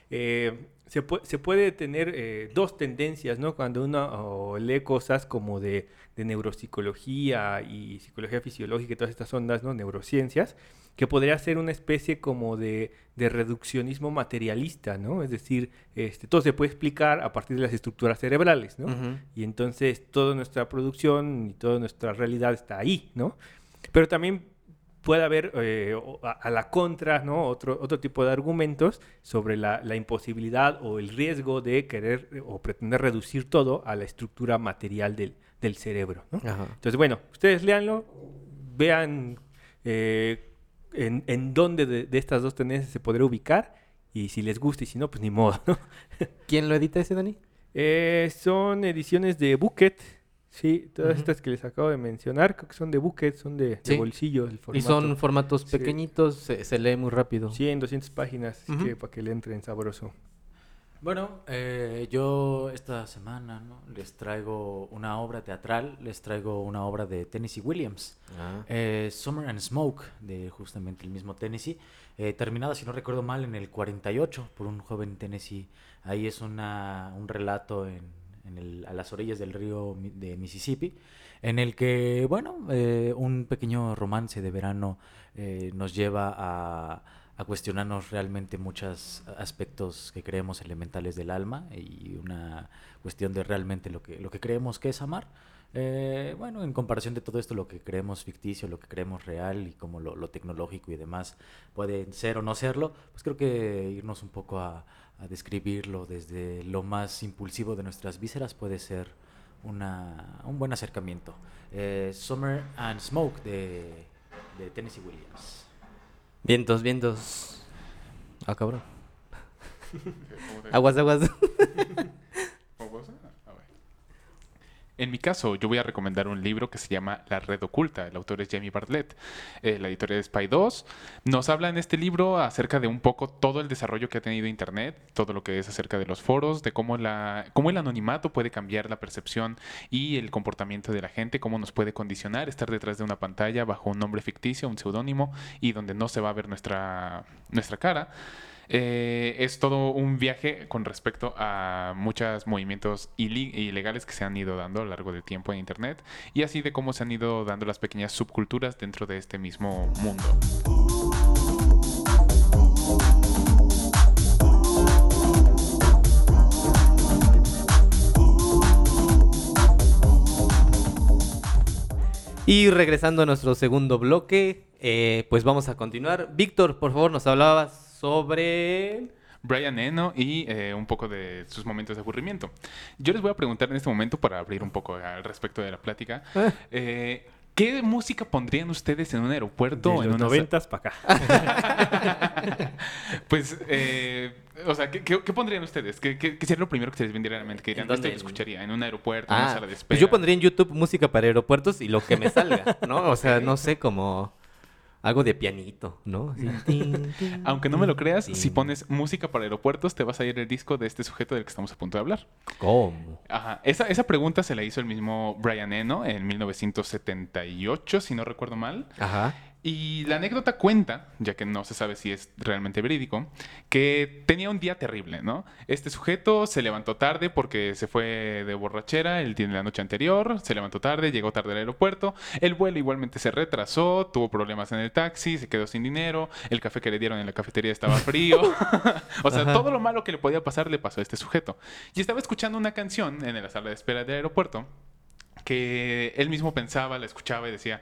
eh, se, pu- se puede tener eh, dos tendencias, ¿no? Cuando uno oh, lee cosas como de, de neuropsicología y psicología fisiológica y todas estas ondas, ¿no? Neurociencias, que podría ser una especie como de, de reduccionismo materialista, ¿no? Es decir, este, todo se puede explicar a partir de las estructuras cerebrales, ¿no? Y entonces toda nuestra producción y toda nuestra realidad está ahí, ¿no? Pero también puede haber eh, a, a la contra, ¿no? Otro, otro tipo de argumentos sobre la, la imposibilidad o el riesgo de querer o pretender reducir todo a la estructura material del, del cerebro, ¿no? Entonces, bueno, ustedes léanlo, vean eh, en, en dónde de, de estas dos tendencias se podrá ubicar y si les gusta y si no, pues ni modo, ¿no? ¿Quién lo edita ese, Dani? Eh, son ediciones de Bucket. Sí, todas estas que les acabo de mencionar, creo que son de Bucket, son de, de Sí. bolsillo el Y formato. son formatos Sí. pequeñitos, se, se lee muy rápido. 100, 200 páginas, así Ujú. que para que le entren sabroso. Bueno, eh, yo esta semana ¿no? les traigo una obra teatral, les traigo una obra de Tennessee Williams, Ah. eh, Summer and Smoke, de justamente el mismo Tennessee, eh, terminada, si no recuerdo mal, en el 48 por un joven Tennessee. Ahí es una, un relato en, en el- a las orillas del río de Mississippi, en el que, bueno, eh, un pequeño romance de verano eh, nos lleva a, a cuestionarnos realmente muchos aspectos que creemos elementales del alma y una cuestión de realmente lo que, lo que creemos que es amar. Eh, bueno, en comparación de todo esto, lo que creemos ficticio, lo que creemos real y como lo, tecnológico y demás puede ser o no serlo, pues creo que irnos un poco a, a describirlo desde lo más impulsivo de nuestras vísceras puede ser una, un buen acercamiento. Eh, Summer and Smoke de, de Tennessee Williams. Vientos, vientos. Ah, cabrón. ¿Cómo te- Aguas, aguas. ¿Cómo pasa? A ver. En mi caso, yo voy a recomendar un libro que se llama La Red Oculta. El autor es Jamie Bartlett. Eh, la editorial es Spy 2. Nos habla en este libro acerca de un poco todo el desarrollo que ha tenido Internet, todo lo que es acerca de los foros, de cómo, la, cómo el anonimato puede cambiar la percepción y el comportamiento de la gente, cómo nos puede condicionar estar detrás de una pantalla bajo un nombre ficticio, un seudónimo y donde no se va a ver nuestra, nuestra cara. Eh, es todo un viaje con respecto a muchos movimientos ilegales que se han ido dando a lo largo del tiempo en Internet y así de cómo se han ido dando las pequeñas subculturas dentro de este mismo mundo. Y regresando a nuestro segundo bloque, eh, pues vamos a continuar. Víctor, por favor, nos hablabas sobre... Brian Eno y eh, un poco de sus momentos de aburrimiento. Yo les voy a preguntar en este momento para abrir un poco al respecto de la plática. eh, ¿Qué música pondrían ustedes en un aeropuerto? De en los noventas para acá. Pues, eh, o sea, ¿qué, qué, qué pondrían ustedes? ¿Qué, qué, qué sería lo primero que se les vendría a la mente? Que ¿En dirían, dónde? esto escucharía en un aeropuerto, en una Ah, sala de espera. pues yo pondría en YouTube música para aeropuertos y lo que me salga, ¿no? O sea, no sé, como algo de pianito, ¿no? Así, tin, Aunque no me lo creas, si pones música para aeropuertos, te vas a ir el disco de este sujeto del que estamos a punto de hablar. ¿Cómo? Ajá. Esa, esa pregunta se la hizo el mismo Brian Eno en 1978, si no recuerdo mal. Ajá. Y la anécdota cuenta, ya que no se sabe si es realmente verídico, que tenía un día terrible, ¿no? Este sujeto se levantó tarde porque se fue de borrachera el día de la noche anterior, se levantó tarde, llegó tarde al aeropuerto, el vuelo igualmente se retrasó, tuvo problemas en el taxi, se quedó sin dinero, el café que le dieron en la cafetería estaba frío, o sea, todo lo malo que le podía pasar le pasó a este sujeto. Y estaba escuchando una canción en la sala de espera del aeropuerto que él mismo pensaba, la escuchaba y decía,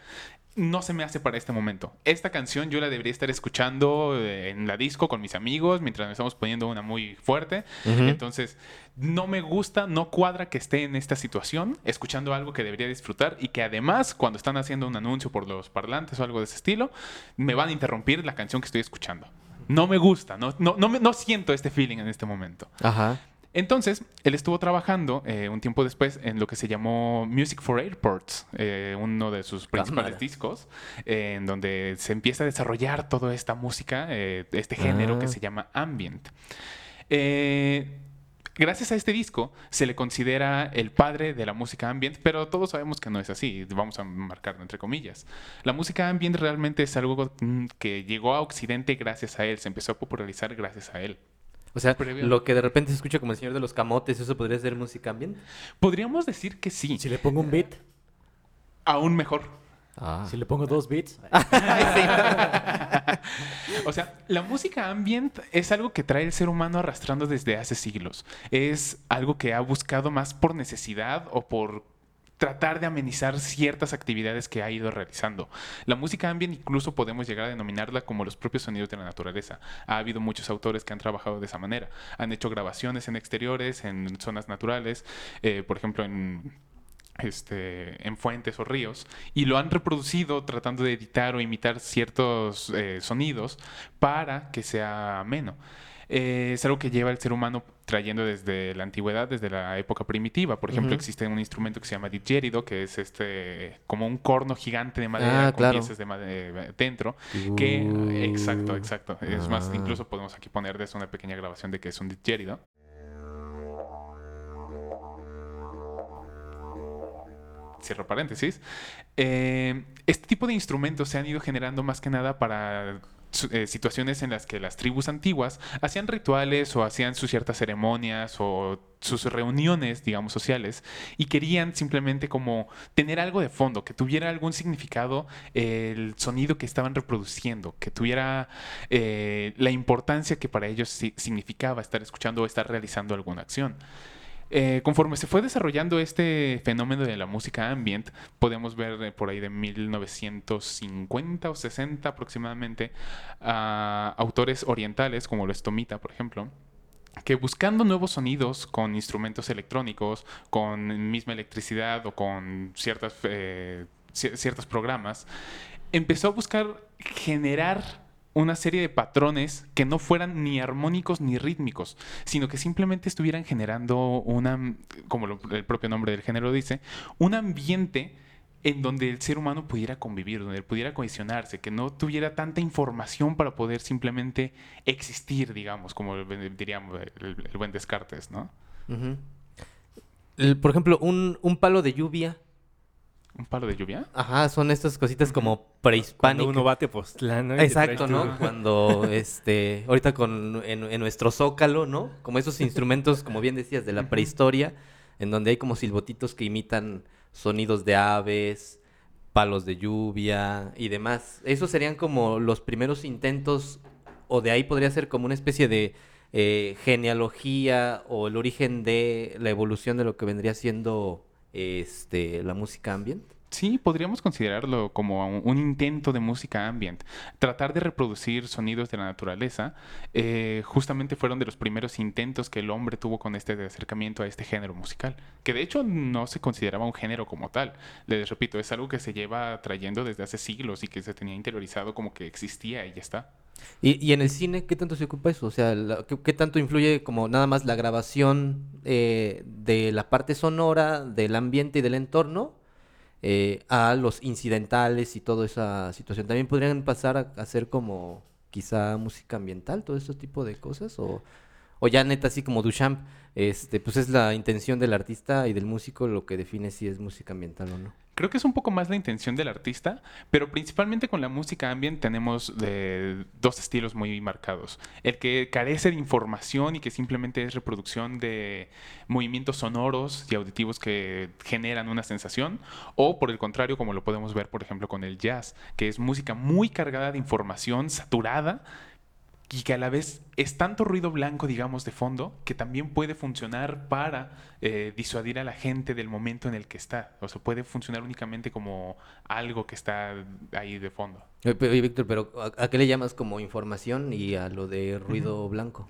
no se me hace para este momento. Esta canción yo la debería estar escuchando eh, en la disco con mis amigos mientras nos estamos poniendo una muy fuerte. Entonces, no me gusta, no cuadra que esté en esta situación, escuchando algo que debería disfrutar y que además, cuando están haciendo un anuncio por los parlantes o algo de ese estilo, me van a interrumpir la canción que estoy escuchando. No me gusta, no, no, no, me- no siento este feeling en este momento. Ajá. Entonces, él estuvo trabajando eh, un tiempo después en lo que se llamó Music for Airports, eh, uno de sus principales Cámara. discos, eh, en donde se empieza a desarrollar toda esta música, eh, este género que Ah. se llama ambient. Gracias a este disco se le considera el padre de la música ambient, pero todos sabemos que no es así, vamos a marcarlo entre comillas. La música ambient realmente es algo mm, que llegó a Occidente gracias a él, se empezó a popularizar gracias a él. O sea, Previo. lo que de repente se escucha como el señor de los camotes, ¿eso podría ser música ambiente? Podríamos decir que sí, Si le pongo un beat, aún mejor. Ah. si le pongo dos beats, O sea, la música ambient es algo que trae el ser humano arrastrando desde hace siglos. Es algo que ha buscado más por necesidad o por tratar de amenizar ciertas actividades que ha ido realizando. La música ambient incluso podemos llegar a denominarla como los propios sonidos de la naturaleza. Ha habido muchos autores que han trabajado de esa manera. Han hecho grabaciones en exteriores, en zonas naturales, eh, por ejemplo en este, en fuentes o ríos y lo han reproducido tratando de editar o imitar ciertos eh, sonidos para que sea ameno. Eh, es algo que lleva el ser humano trayendo desde la antigüedad, desde la época primitiva. Por ejemplo, existe un instrumento que se llama didgeridoo, que es este como un corno gigante de madera Ah, con claro. piezas de madera dentro. Que, exacto, exacto. Es más, Ah. incluso podemos aquí poner de eso una pequeña grabación de que es un didgeridoo. cierro paréntesis, eh, este tipo de instrumentos se han ido generando más que nada para eh, situaciones en las que las tribus antiguas hacían rituales o hacían sus ciertas ceremonias o sus reuniones, digamos, sociales, y querían simplemente como tener algo de fondo, que tuviera algún significado el sonido que estaban reproduciendo, que tuviera eh, la importancia que para ellos si- significaba estar escuchando o estar realizando alguna acción. Eh, conforme se fue desarrollando este fenómeno de la música ambient, podemos ver por ahí de 1950 o 60 aproximadamente a autores orientales como lo es Tomita, por ejemplo, que buscando nuevos sonidos con instrumentos electrónicos, con misma electricidad o con ciertas, eh, ci- ciertos programas, empezó a buscar generar una serie de patrones que no fueran ni armónicos ni rítmicos, sino que simplemente estuvieran generando una, como el propio nombre del género dice, un ambiente en donde el ser humano pudiera convivir, donde pudiera cohesionarse, que no tuviera tanta información para poder simplemente existir, digamos, como diríamos el, buen Descartes, ¿no? Por ejemplo, un palo de lluvia. Un palo de lluvia. Ajá, son estas cositas como Cuando prehispánicas. uno va a Tepoztlán, ¿no? Y te Exacto, ¿no? Cuando, este, ahorita con, en, en nuestro zócalo, ¿no? Como esos instrumentos, como bien decías, de la prehistoria, en donde hay como silbotitos que imitan sonidos de aves, palos de lluvia y demás. Esos serían como los primeros intentos, o de ahí podría ser como una especie de eh, genealogía o el origen de la evolución de lo que vendría siendo este, la música ambient. Sí, podríamos considerarlo como un, intento de música ambient. Tratar de reproducir sonidos de la naturaleza eh, justamente fueron de los primeros intentos que el hombre tuvo con este acercamiento a este género musical, que de hecho no se consideraba un género como tal. Les repito, es algo que se lleva trayendo desde hace siglos y que se tenía interiorizado como que existía y ya está. ¿Y, y en el cine qué tanto se ocupa eso? O sea, la- ¿qué, qué tanto influye como nada más la grabación eh, de la parte sonora, del ambiente y del entorno eh, a los incidentales y toda esa situación? ¿También podrían pasar a, a ser como quizá música ambiental, todo ese tipo de cosas? ¿O, O ya neta, así como Duchamp, este, pues es la intención del artista y del músico lo que define si es música ambiental o no. Creo que es un poco más la intención del artista, pero principalmente con la música ambient tenemos eh, dos estilos muy marcados. El que carece de información y que simplemente es reproducción de movimientos sonoros y auditivos que generan una sensación, o por el contrario, como lo podemos ver, por ejemplo, con el jazz, que es música muy cargada de información, saturada, y que a la vez es tanto ruido blanco, digamos, de fondo, que también puede funcionar para eh, disuadir a la gente del momento en el que está. O sea, puede funcionar únicamente como algo que está ahí de fondo. Oye, Víctor, pero ¿a, qué le llamas como información y a lo de ruido blanco?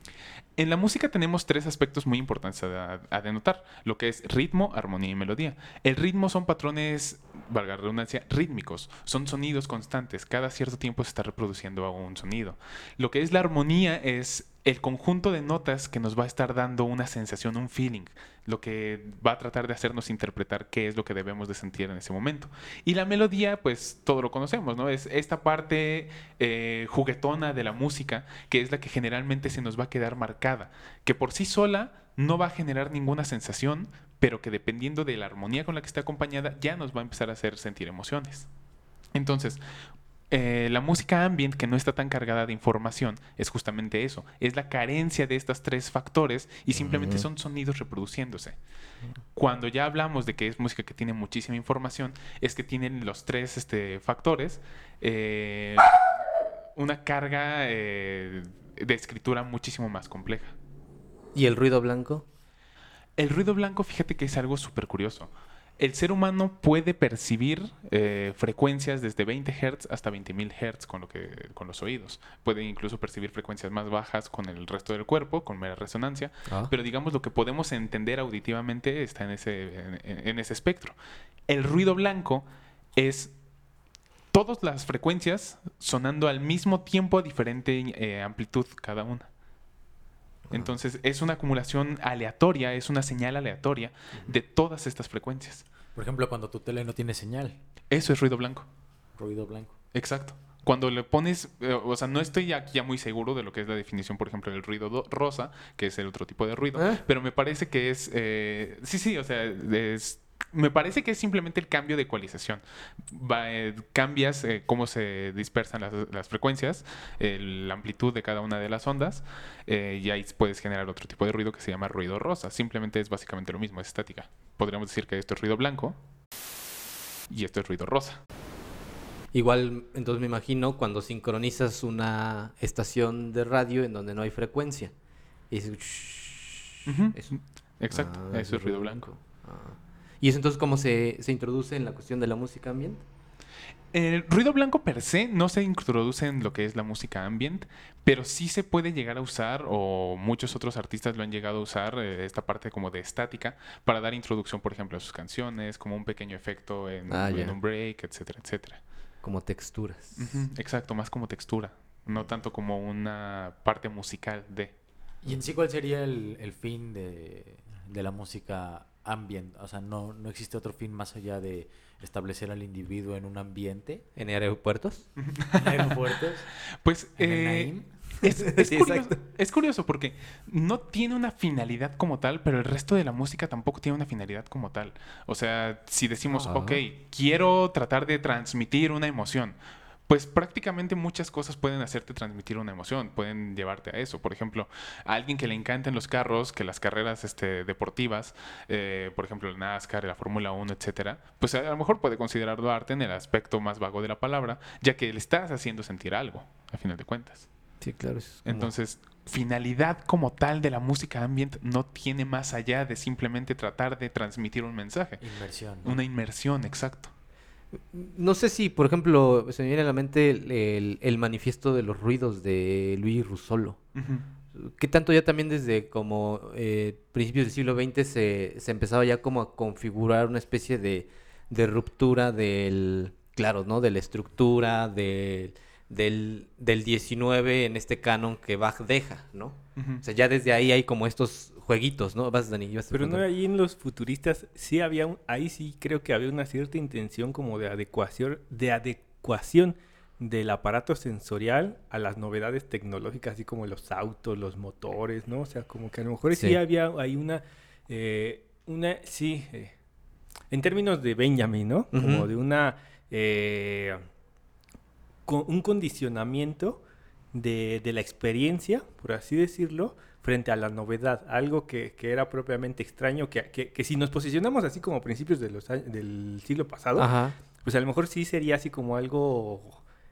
En la música tenemos tres aspectos muy importantes a, a, denotar, lo que es ritmo, armonía y melodía. El ritmo son patrones, valga la redundancia, rítmicos, son sonidos constantes, cada cierto tiempo se está reproduciendo un sonido. Lo que es la armonía es el conjunto de notas que nos va a estar dando una sensación, un feeling, lo que va a tratar de hacernos interpretar qué es lo que debemos de sentir en ese momento. Y la melodía, pues todo lo conocemos, ¿no? Es esta parte eh, juguetona de la música, que es la que generalmente se nos va a quedar marcada, que por sí sola no va a generar ninguna sensación, pero que dependiendo de la armonía con la que esté acompañada, ya nos va a empezar a hacer sentir emociones. Entonces, eh, la música ambient que no está tan cargada de información es justamente eso, es la carencia de estos tres factores y simplemente son sonidos reproduciéndose. Cuando ya hablamos de que es música que tiene muchísima información, es que tienen los tres este, factores eh, una carga eh, de escritura muchísimo más compleja. ¿Y el ruido blanco? El ruido blanco, fíjate que es algo súper curioso el ser humano puede percibir eh, frecuencias desde 20 Hz hasta 20.000 Hz con, lo que, con los oídos. Puede incluso percibir frecuencias más bajas con el resto del cuerpo, con mera resonancia. Ah. Pero digamos lo que podemos entender auditivamente está en ese, en, en ese espectro. El ruido blanco es todas las frecuencias sonando al mismo tiempo a diferente eh, amplitud cada una. Entonces es una acumulación aleatoria, es una señal aleatoria de todas estas frecuencias. Por ejemplo, cuando tu tele no tiene señal, Eso es ruido blanco. ruido blanco. Exacto. Cuando le pones, eh, o sea, no estoy aquí ya muy seguro de lo que es la definición, por ejemplo, del ruido do- rosa, que es el otro tipo de ruido, ¿Eh? pero me parece que es, eh, sí, sí, o sea, es- me parece que es simplemente el cambio de ecualización. Va, eh, cambias eh, cómo se dispersan las, las frecuencias, la amplitud de cada una de las ondas, eh, y ahí puedes generar otro tipo de ruido que se llama ruido rosa. Simplemente es básicamente lo mismo, es estática. Podríamos decir que esto es ruido blanco y esto es ruido rosa. Igual, entonces me imagino cuando sincronizas una estación de radio en donde no hay frecuencia. Y eso. Exacto, Ah, eso es ruido blanco. Ah. ¿Y eso entonces cómo se, se introduce en la cuestión de la música ambiente? El ruido blanco per se no se introduce en lo que es la música ambient, pero sí se puede llegar a usar, o muchos otros artistas lo han llegado a usar, eh, esta parte como de estática, para dar introducción, por ejemplo, a sus canciones, como un pequeño efecto en, Ah, un break, etcétera, etcétera. Como texturas. Exacto, más como textura, no tanto como una parte musical de... ¿Y en sí cuál sería el, el fin de, de la música ambient? O sea, no, no existe otro fin más allá de establecer al individuo en un ambiente, ¿En aeropuertos? en aeropuertos, Pues en eh. Es, es Sí, curioso, es curioso porque no tiene una finalidad como tal, pero el resto de la música tampoco tiene una finalidad como tal. O sea, si decimos, Ah. ok, quiero tratar de transmitir una emoción, pues prácticamente muchas cosas pueden hacerte transmitir una emoción, pueden llevarte a eso. Por ejemplo, a alguien que le encanten los carros, que las carreras este, deportivas, eh, por ejemplo, el NASCAR, la Fórmula 1, etcétera, pues a lo mejor puede considerarlo arte en el aspecto más vago de la palabra, ya que le estás haciendo sentir algo, a final de cuentas. Sí, claro. es como- Entonces, finalidad como tal de la música ambient no tiene más allá de simplemente tratar de transmitir un mensaje. Inmersión. ¿no? Una inmersión, exacto. No sé si, por ejemplo, se me viene a la mente el, el- el manifiesto de los ruidos de Luis Russolo. ¿Qué tanto ya también desde como eh, principios del siglo XX se, se empezaba ya como a configurar una especie de, de ruptura del, claro, ¿no? De la estructura, de- del, del 19 en este canon que Bach deja, ¿no? O sea, ya desde ahí hay como estos jueguitos, ¿no? Vas, Dani, a Pero no ahí en los futuristas sí había un- ahí sí creo que había una cierta intención como de adecuación de adecuación del aparato sensorial a las novedades tecnológicas, así como los autos, los motores, ¿no? O sea, como que a lo mejor sí, Sí. había ahí una, eh, una, sí, eh, en términos de Benjamin, ¿no? Como de una, eh, un condicionamiento de, de la experiencia, por así decirlo, frente a la novedad, algo que, que era propiamente extraño, que, que- que si nos posicionamos así como a principios de los, del siglo pasado, Ajá. pues a lo mejor sí sería así como algo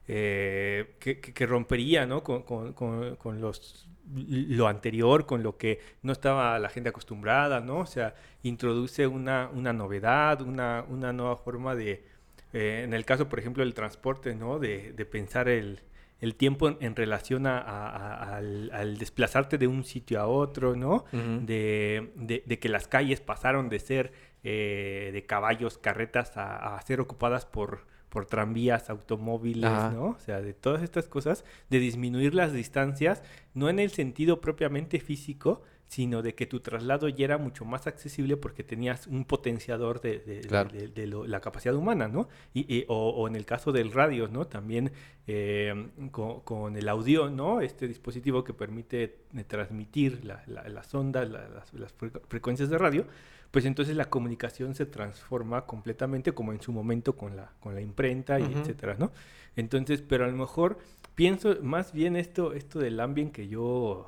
eh, que, que- que rompería, ¿no? Con, con- con- con los, lo anterior, con lo que no estaba la gente acostumbrada, ¿no? O sea, introduce una, una novedad, una, una nueva forma de, eh, en el caso, por ejemplo, del transporte, ¿no? De, de pensar el, el tiempo en, en relación a- a- a- al, al desplazarte de un sitio a otro, ¿no? De, de- de que las calles pasaron de ser eh, de caballos, carretas, a, a ser ocupadas por, por tranvías, automóviles, Ajá. ¿no? O sea, de todas estas cosas, de disminuir las distancias, no en el sentido propiamente físico, sino de que tu traslado ya era mucho más accesible porque tenías un potenciador de, de- de- Claro. de- de lo- la capacidad humana, ¿no? Y, y- o, o en el caso del radio, ¿no? También eh, con, con el audio, ¿no? Este dispositivo que permite eh, transmitir la- la- las ondas, la- las, las fre- frecuencias de radio, pues entonces la comunicación se transforma completamente como en su momento con la, con la imprenta y etcétera, ¿no? Entonces, pero a lo mejor pienso más bien esto, esto del ambient que yo,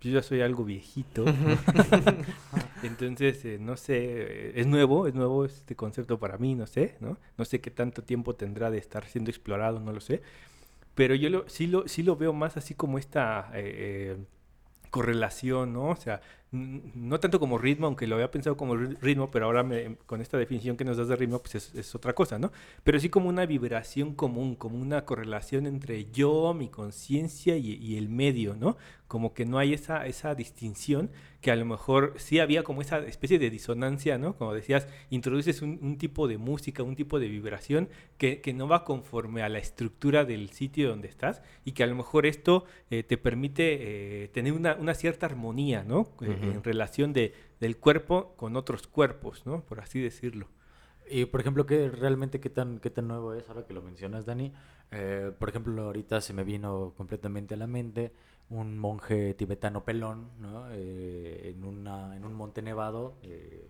yo ya soy algo viejito. Entonces, eh, no sé, eh, es nuevo, es nuevo este concepto para mí, no sé, ¿no? No sé qué tanto tiempo tendrá de estar siendo explorado, no lo sé. Pero yo lo, sí, lo, sí lo veo más así como esta eh, correlación, ¿no? O sea, no tanto como ritmo, aunque lo había pensado como ri- ritmo, pero ahora me- con esta definición que nos das de ritmo, pues es, otra cosa, ¿no? Pero sí como una vibración común, como una correlación entre yo, mi conciencia y, el medio, ¿no? Como que no hay esa, esa distinción que a lo mejor sí había como esa especie de disonancia, ¿no? Como decías, introduces un, un tipo de música, un tipo de vibración que, que no va conforme a la estructura del sitio donde estás y que a lo mejor esto eh, te permite eh, tener una, una cierta armonía, ¿no? Eh, Ujú. En relación de, del cuerpo con otros cuerpos, ¿no? Por así decirlo. Y por ejemplo, ¿qué realmente qué tan, qué tan nuevo es ahora que lo mencionas, Dani? Eh, por ejemplo, ahorita se me vino completamente a la mente un monje tibetano pelón, ¿no? Eh, en, una, en un monte nevado, eh,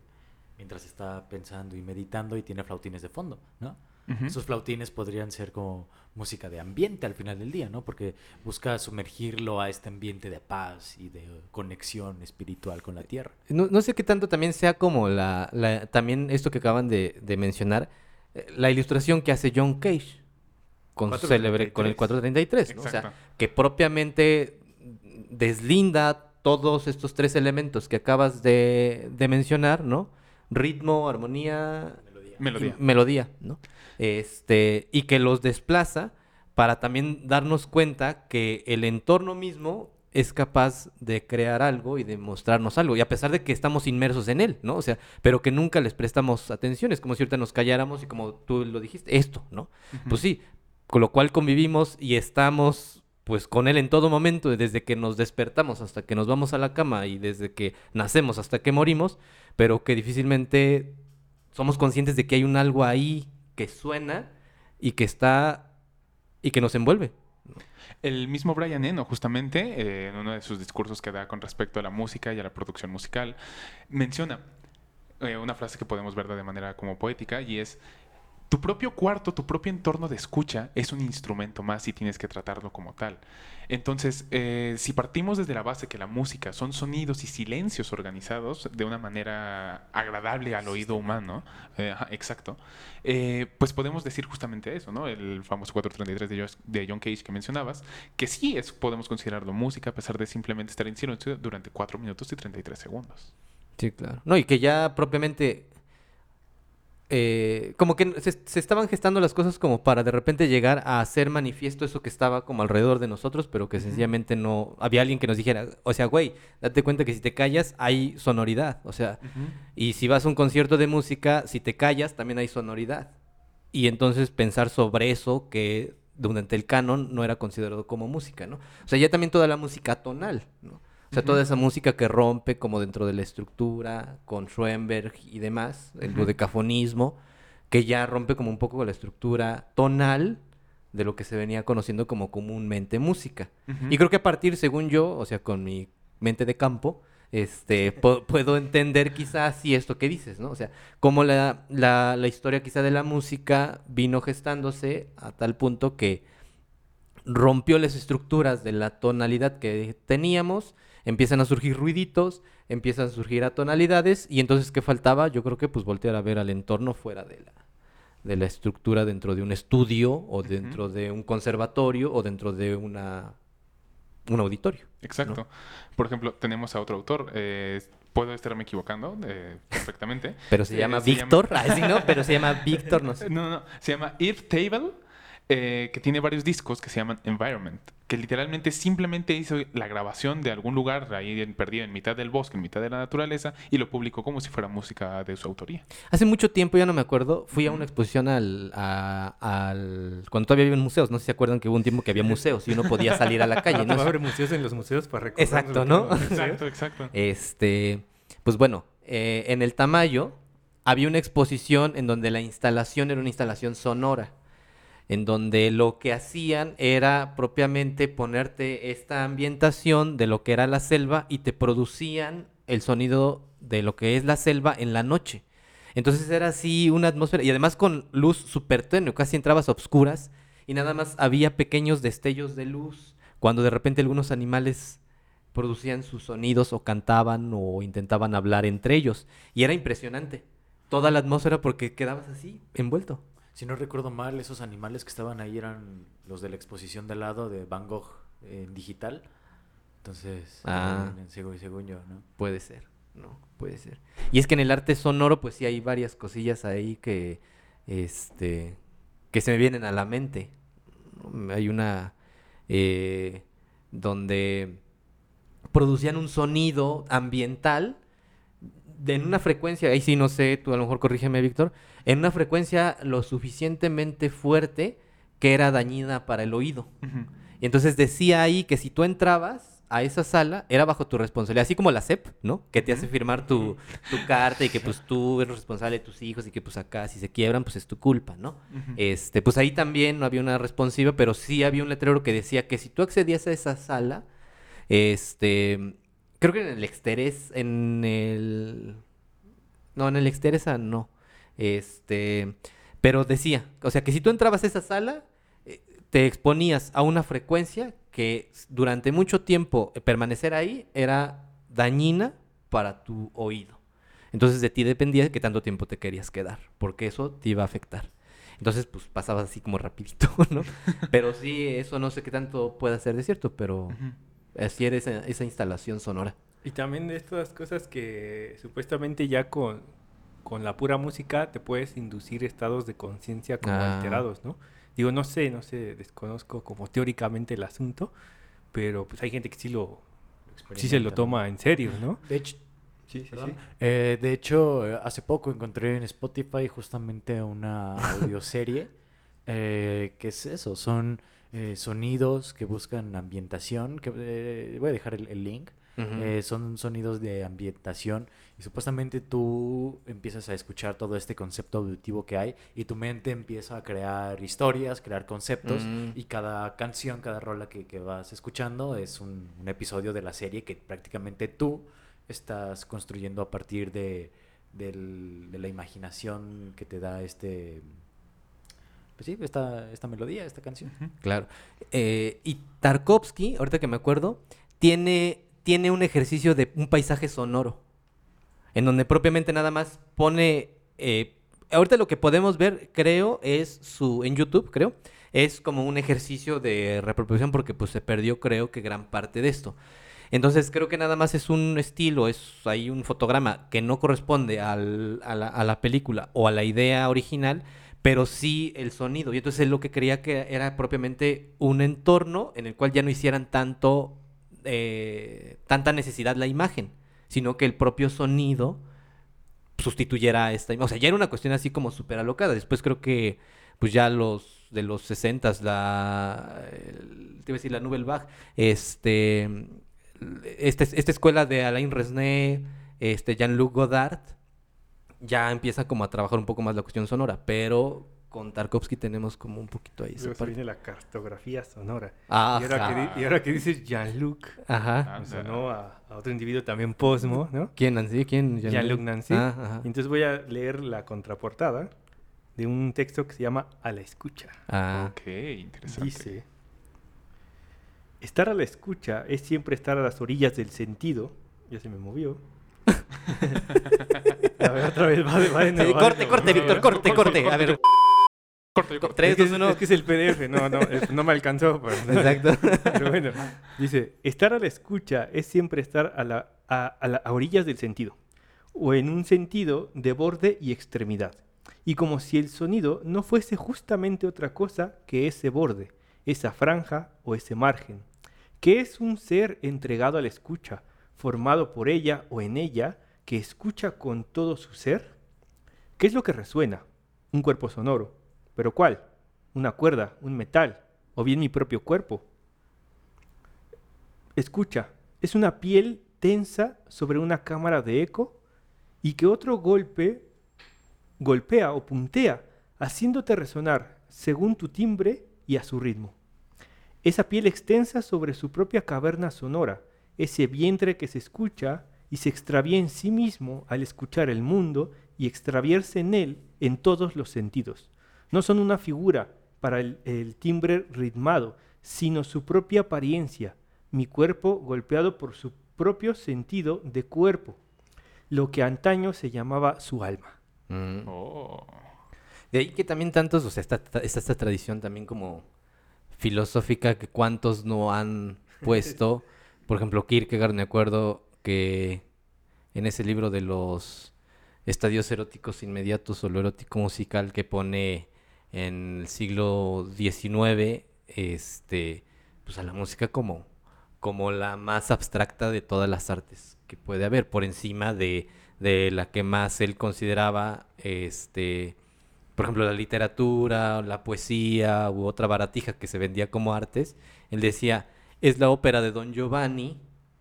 mientras está pensando y meditando y tiene flautines de fondo, ¿no? Esos flautines podrían ser como música de ambiente al final del día, ¿no? Porque busca sumergirlo a este ambiente de paz y de conexión espiritual con la tierra. No, no sé qué tanto también sea como la, la- también esto que acaban de, de mencionar, eh, la ilustración que hace John Cage con su célebre, con el 433, ¿no? O sea, que propiamente deslinda todos estos tres elementos que acabas de, de mencionar, ¿no? Ritmo, armonía, Melodía. melodía, ¿no? Este, y que los desplaza para también darnos cuenta que el entorno mismo es capaz de crear algo y de mostrarnos algo, y a pesar de que estamos inmersos en él, ¿no? O sea, pero que nunca les prestamos atención, es como si ahorita nos calláramos y como tú lo dijiste, esto, ¿no? Pues sí, con lo cual convivimos y estamos pues con él en todo momento, desde que nos despertamos hasta que nos vamos a la cama y desde que nacemos hasta que morimos, pero que difícilmente somos conscientes de que hay un algo ahí que suena y que está y que nos envuelve. El mismo Brian Eno, justamente, eh, en uno de sus discursos que da con respecto a la música y a la producción musical, menciona eh, una frase que podemos ver de manera como poética y es, tu propio cuarto, tu propio entorno de escucha es un instrumento más y tienes que tratarlo como tal. Entonces, eh, si partimos desde la base que la música son sonidos y silencios organizados de una manera agradable al oído humano, eh, exacto, eh, pues podemos decir justamente eso, ¿no? El famoso 433 de, Jos- de John Cage que mencionabas, que sí es, podemos considerarlo música a pesar de simplemente estar en silencio durante 4 minutos y 33 segundos. Sí, claro. No, y que ya propiamente eh, como que se, se estaban gestando las cosas como para de repente llegar a hacer manifiesto eso que estaba como alrededor de nosotros, pero que sencillamente no había alguien que nos dijera, o sea, güey, date cuenta que si te callas hay sonoridad, o sea, y si vas a un concierto de música, si te callas también hay sonoridad. Y entonces pensar sobre eso que durante el canon no era considerado como música, ¿no? O sea, ya también toda la música tonal, ¿no? O sea, toda esa música que rompe como dentro de la estructura, con Schoenberg y demás, el dodecafonismo, que ya rompe como un poco con la estructura tonal de lo que se venía conociendo como comúnmente música. Y creo que a partir, según yo, o sea, con mi mente de campo, este, puedo entender quizás sí esto que dices, ¿no? O sea, cómo la, la, la historia quizá de la música vino gestándose a tal punto que rompió las estructuras de la tonalidad que teníamos, empiezan a surgir ruiditos, empiezan a surgir atonalidades, y entonces, ¿qué faltaba? Yo creo que pues voltear a ver al entorno fuera de la, de la estructura dentro de un estudio, o dentro de un conservatorio, o dentro de una un auditorio. Exacto. Por ejemplo, tenemos a otro autor. eh, puedo estarme equivocando eh, perfectamente. Pero se Eh, llama Víctor, ah, sí, ¿no? Pero se llama Víctor, no sé. No, no, no. Se llama Earth Table, eh, que tiene varios discos que se llaman Environment, que literalmente simplemente hizo la grabación de algún lugar ahí en- perdido en mitad del bosque, en mitad de la naturaleza, y lo publicó como si fuera música de su autoría. Hace mucho tiempo, ya no me acuerdo, fui a una exposición al, a- al... Cuando todavía había museos, no sé si se acuerdan que hubo un tiempo que había museos y uno podía salir a la calle, No ¿no? va a haber museos en los museos para recordar. Exacto, ¿no? Exacto, exacto. Este, pues bueno, eh, en el Tamayo había una exposición en donde la instalación era una instalación sonora, en donde lo que hacían era propiamente ponerte esta ambientación de lo que era la selva y te producían el sonido de lo que es la selva en la noche. Entonces era así una atmósfera y además con luz súper tenue, casi entrabas a obscuras y nada más había pequeños destellos de luz cuando de repente algunos animales producían sus sonidos o cantaban o intentaban hablar entre ellos. Y era impresionante. Toda la atmósfera porque quedabas así, envuelto. Si no recuerdo mal, esos animales que estaban ahí eran los de la exposición de lado de Van Gogh en digital. Entonces, Ah. eh, según, según yo, ¿no? Puede ser, no, puede ser. Y es que en el arte sonoro, pues sí hay varias cosillas ahí que, este, que se me vienen a la mente. Hay una eh, donde producían un sonido ambiental en una frecuencia, ahí sí no sé, tú a lo mejor corrígeme, Víctor, en una frecuencia lo suficientemente fuerte que era dañina para el oído. Y entonces decía ahí que si tú entrabas a esa sala, era bajo tu responsabilidad, así como la CEP, ¿no? Que te hace firmar tu, tu carta y que pues tú eres responsable de tus hijos y que pues acá si se quiebran, pues es tu culpa, ¿no? Este, pues ahí también no había una responsiva, pero sí había un letrero que decía que si tú accedías a esa sala, este, creo que en el Exteres, en el, no, en el Exteresa no, este, pero decía, o sea, que si tú entrabas a esa sala, eh, te exponías a una frecuencia que durante mucho tiempo permanecer ahí era dañina para tu oído. Entonces de ti dependía qué tanto tiempo te querías quedar, porque eso te iba a afectar. Entonces, pues pasabas así como rapidito, ¿no? Pero sí, eso no sé qué tanto pueda ser de cierto, pero era esa, esa instalación sonora. Y también de estas cosas que supuestamente ya con, con la pura música te puedes inducir estados de conciencia como Ah. alterados, ¿no? Digo, no sé, no sé, desconozco como teóricamente el asunto, pero pues hay gente que sí lo, sí se lo toma en serio, ¿no? De hecho, Sí, sí, Perdón. Eh, de hecho, hace poco encontré en Spotify justamente una audioserie eh, que es eso, son eh, sonidos que buscan ambientación, que eh, voy a dejar el, el link. Eh, son sonidos de ambientación y supuestamente tú empiezas a escuchar todo este concepto auditivo que hay y tu mente empieza a crear historias, crear conceptos Mm. y cada canción, cada rola que, que vas escuchando es un, un episodio de la serie que prácticamente tú estás construyendo a partir de, del- de la imaginación que te da este... Pues sí, esta, esta melodía, esta canción. Claro. Eh, y Tarkovsky, ahorita que me acuerdo, tiene, tiene un ejercicio de un paisaje sonoro. En donde propiamente nada más pone. eh, ahorita lo que podemos ver, creo, es su. En YouTube, creo. Es como un ejercicio de reproducción porque pues se perdió, creo que gran parte de esto. Entonces creo que nada más es un estilo, es ahí un fotograma que no corresponde al- a, la, a la película o a la idea original, pero sí el sonido. Y entonces él lo que creía que era propiamente un entorno en el cual ya no hicieran tanto, eh, tanta necesidad la imagen, sino que el propio sonido sustituyera a esta imagen. O sea, ya era una cuestión así como súper alocada. Después creo que, pues ya los de los 60 la, te iba a decir la Nouvelle Vague, este, este, esta escuela de Alain Resnais, este, Jean-Luc Godard, ya empieza como a trabajar un poco más la cuestión sonora, pero con Tarkovsky tenemos como un poquito ahí Luego se viene la cartografía sonora. Ajá. Y, ahora que, y ahora que dices Jean-Luc, Ajá. Ah, sonó a, a otro individuo también posmo, ¿no? ¿Quién, Nancy? ¿Quién? Jean-Luc Nancy. Ah, ajá. Y entonces voy a leer la contraportada de un texto que se llama A la escucha. Ah, Ok, interesante. Dice, estar a la escucha es siempre estar a las orillas del sentido. Ya se me movió. a ver, otra vez, va de, va de nuevo, Sí, va de corte, nuevo. corte, Víctor, corte, corte. A ver, corto. tres, Es que, dos, es, uno. es que es el PDF, no, no, no me alcanzó. pero- Exacto. Pero bueno, dice, estar a la escucha es siempre estar a, la, a, a la- a orillas del sentido, o en un sentido de borde y extremidad, y como si el sonido no fuese justamente otra cosa que ese borde, esa franja o ese margen, que es un ser entregado a la escucha, formado por ella o en ella, que escucha con todo su ser. ¿Qué es lo que resuena? Un cuerpo sonoro. ¿Pero cuál? ¿Una cuerda? ¿Un metal? ¿O bien mi propio cuerpo? Escucha, es una piel tensa sobre una cámara de eco y que otro golpe golpea o puntea, haciéndote resonar según tu timbre y a su ritmo. Esa piel extensa sobre su propia caverna sonora, ese vientre que se escucha y se extravía en sí mismo al escuchar el mundo y extraviarse en él en todos los sentidos. No son una figura para el, el timbre ritmado, sino su propia apariencia, mi cuerpo golpeado por su propio sentido de cuerpo, lo que antaño se llamaba su alma. Mm. Oh. De ahí que también tantos, o sea, está, está esta tradición también como filosófica que cuántos no han puesto. Por ejemplo, Kierkegaard, me acuerdo que en ese libro de los estadios eróticos inmediatos o lo erótico musical que pone en el siglo XIX, este, pues a la música como, como la más abstracta de todas las artes que puede haber, por encima de, de la que más él consideraba, este, por ejemplo, la literatura, la poesía u otra baratija que se vendía como artes. Él decía, es la ópera de Don Giovanni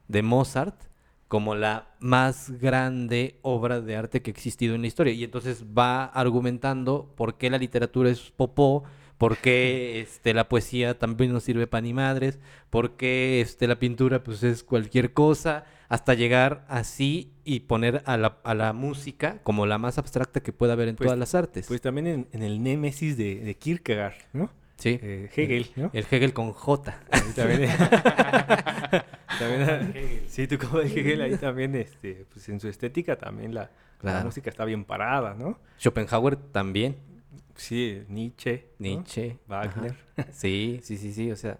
de Mozart como la más grande obra de arte que ha existido en la historia. Y entonces va argumentando por qué la literatura es popó, por qué este, la poesía también no sirve para ni madres, por qué este, la pintura pues es cualquier cosa, hasta llegar así y poner a la, a la música como la más abstracta que pueda haber en Pues- todas las artes. Pues también en, en el Némesis de, de Kierkegaard, ¿no? Sí. Eh, Hegel, ¿no? El Hegel con J. Ahí también, también- sí, tú como de Hegel ahí también, este, pues en su estética también la, la música está bien parada, ¿no? Schopenhauer también. Sí, Nietzsche, ¿no? Nietzsche. Wagner. ajá. Sí, sí, sí, sí. O sea,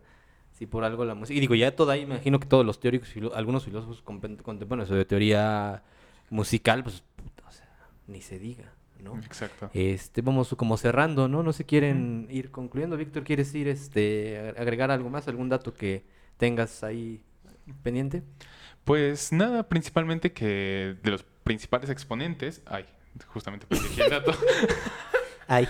sí, por algo la música. Y digo, ya toda ahí, imagino que todos los teóricos, filo- algunos filósofos contemporáneos de teoría musical, pues, puta, o sea, ni se diga, ¿no? Exacto. Este, vamos como cerrando, ¿no? No se quieren ir concluyendo. Víctor, ¿quieres ir, este, agregar algo más? ¿Algún dato que tengas ahí pendiente? Pues nada, principalmente que de los principales exponentes. Ay, justamente aquí el dato. Ay.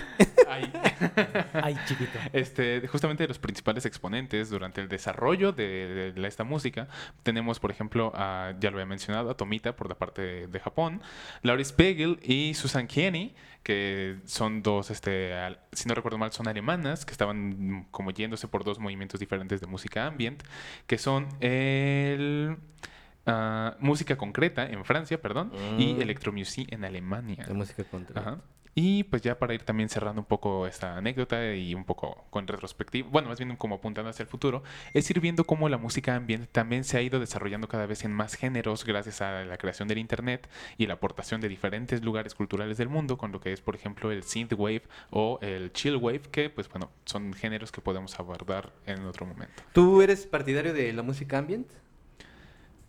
Ay. Ay, chiquito. Este, justamente de los principales exponentes durante el desarrollo de, esta música, tenemos, por ejemplo, a, ya lo había mencionado, a Tomita por la parte de, de Japón, Laurie Spiegel y Susan Kieny, que son dos, este, al- si no recuerdo mal, son alemanas, que estaban como yéndose por dos movimientos diferentes de música ambient, que son el... ah, música concreta en Francia, perdón, y Mm. electromusic en Alemania. De música. Ajá. Y pues ya para ir también cerrando un poco esta anécdota y un poco con retrospectiva, bueno, más bien como apuntando hacia el futuro, es ir viendo cómo la música ambiente también se ha ido desarrollando cada vez en más géneros gracias a la creación del Internet y la aportación de diferentes lugares culturales del mundo, con lo que es, por ejemplo, el synthwave o el chillwave, que pues bueno, son géneros que podemos abordar en otro momento. ¿Tú eres partidario de la música ambient?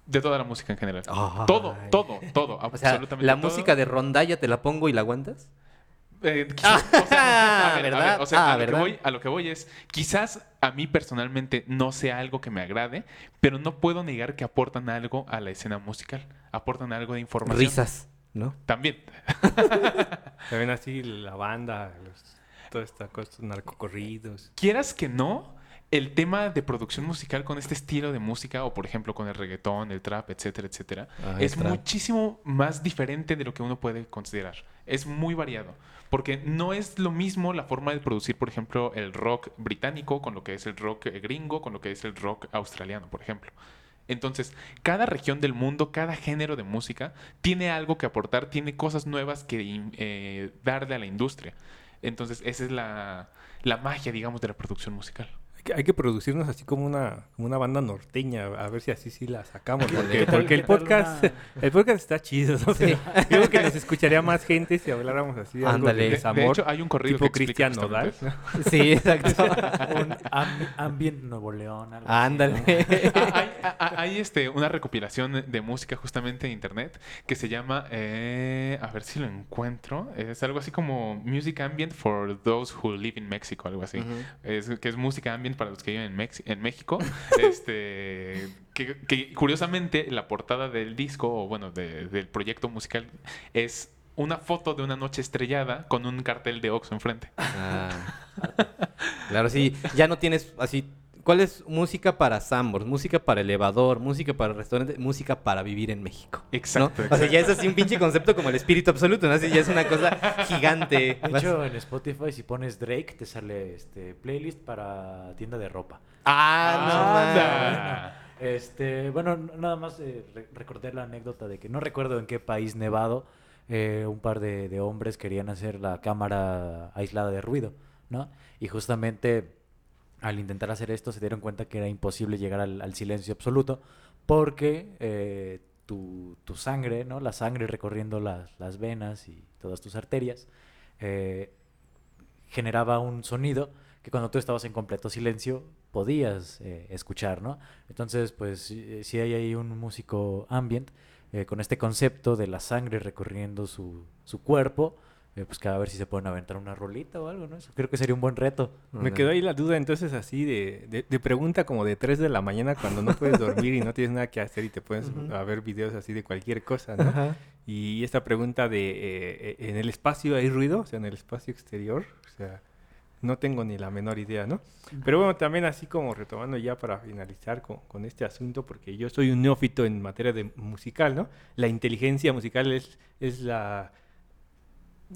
De toda la música en general. Ay. Todo, todo, todo, O sea, absolutamente la todo. música de rondalla te la pongo y la aguantas. Eh, quizás, o sea, a ver, a ¿verdad? ver, o sea, Ah, a, lo que voy, a lo que voy es, quizás a mí personalmente no sea algo que me agrade, pero no puedo negar que aportan algo a la escena musical, aportan algo de información. Risas, ¿no? También. También así la banda, los, toda esta cosa, narcocorridos. Quieras que no, el tema de producción musical con este estilo de música, o por ejemplo con el reggaetón, el trap, etcétera, etcétera, Ah, es trap. muchísimo más diferente de lo que uno puede considerar. Es muy variado. Porque no es lo mismo la forma de producir, por ejemplo, el rock británico con lo que es el rock eh, gringo, con lo que es el rock australiano, por ejemplo. Entonces, cada región del mundo, cada género de música tiene algo que aportar, tiene cosas nuevas que eh, darle a la industria. Entonces, esa es la, la magia, digamos, de la producción musical. Hay que, hay que producirnos así como una, como una banda norteña, a ver si así sí la sacamos. ¿Qué Porque, porque el podcast, el podcast está chido, ¿no? Creo que nos escucharía más gente si habláramos así Ándale. de De- hecho, hay un corrido tipo que explica Cristian Nodal. justamente ¿no? Sí, exacto. Un ambi- ambient Nuevo León. algo así, Ándale. Ah, hay, ah, hay, este, una recopilación de música justamente en internet que se llama, eh, a ver si lo encuentro, es algo así como Music Ambient for Those Who Live in Mexico, algo así. Es, que es música ambient para los que viven en, México. este, que, que curiosamente la portada del disco, o bueno, de- del proyecto musical, es una foto de una noche estrellada con un cartel de Oxxo enfrente. Ah, claro, sí. Ya no tienes así. ¿Cuál es música para Sambors? Música para elevador, música para restaurante, música para vivir en México. ¿no? Exacto, O sea, ya es así un pinche concepto como el espíritu absoluto, ¿no? Así ya es una cosa gigante. De hecho, en Spotify, si pones Drake, te sale este playlist para tienda de ropa. ah, no Anda. mames. Este, bueno, nada más eh, re- recordé la anécdota de que no recuerdo en qué país nevado eh, un par de, de hombres querían hacer la cámara aislada de ruido, ¿no? Y justamente al intentar hacer esto se dieron cuenta que era imposible llegar al, silencio absoluto porque eh, tu, tu sangre, ¿no? La sangre recorriendo las, las venas y todas tus arterias eh, generaba un sonido que cuando tú estabas en completo silencio podías eh, escuchar, ¿no? Entonces, pues si si hay ahí un músico ambient eh, con este concepto de la sangre recorriendo su, su cuerpo, eh, pues cada ver si se pueden aventar una rolita o algo, ¿no? Eso creo que sería un buen reto. Me quedó ahí la duda entonces así de, de, de pregunta como de 3 de la mañana cuando no puedes dormir y no tienes nada que hacer y te a ver videos así de cualquier cosa, ¿no? Ajá. Y esta pregunta de, eh, eh, ¿en el espacio hay ruido? O sea, en el espacio exterior. O sea, no tengo ni la menor idea, ¿no? Pero bueno, también así como retomando ya para finalizar con, con este asunto, porque yo soy un neófito en materia de musical, ¿no? La inteligencia musical es, es la,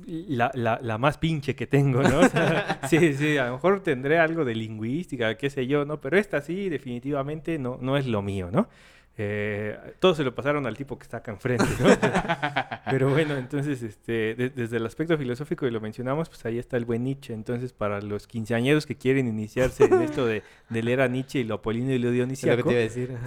la, la, la más pinche que tengo, ¿no? O sea, sí, sí, a lo mejor tendré algo de lingüística, qué sé yo, ¿no? Pero esta sí, definitivamente no, no es lo mío, ¿no? Eh, todo se lo pasaron al tipo que está acá enfrente, ¿no? Pero bueno, entonces, este, de- desde el aspecto filosófico, y lo mencionamos, pues ahí está el buen Nietzsche. Entonces, para los quinceañeros que quieren iniciarse en esto de, de leer a Nietzsche y lo apolíneo y lo dionisiaco,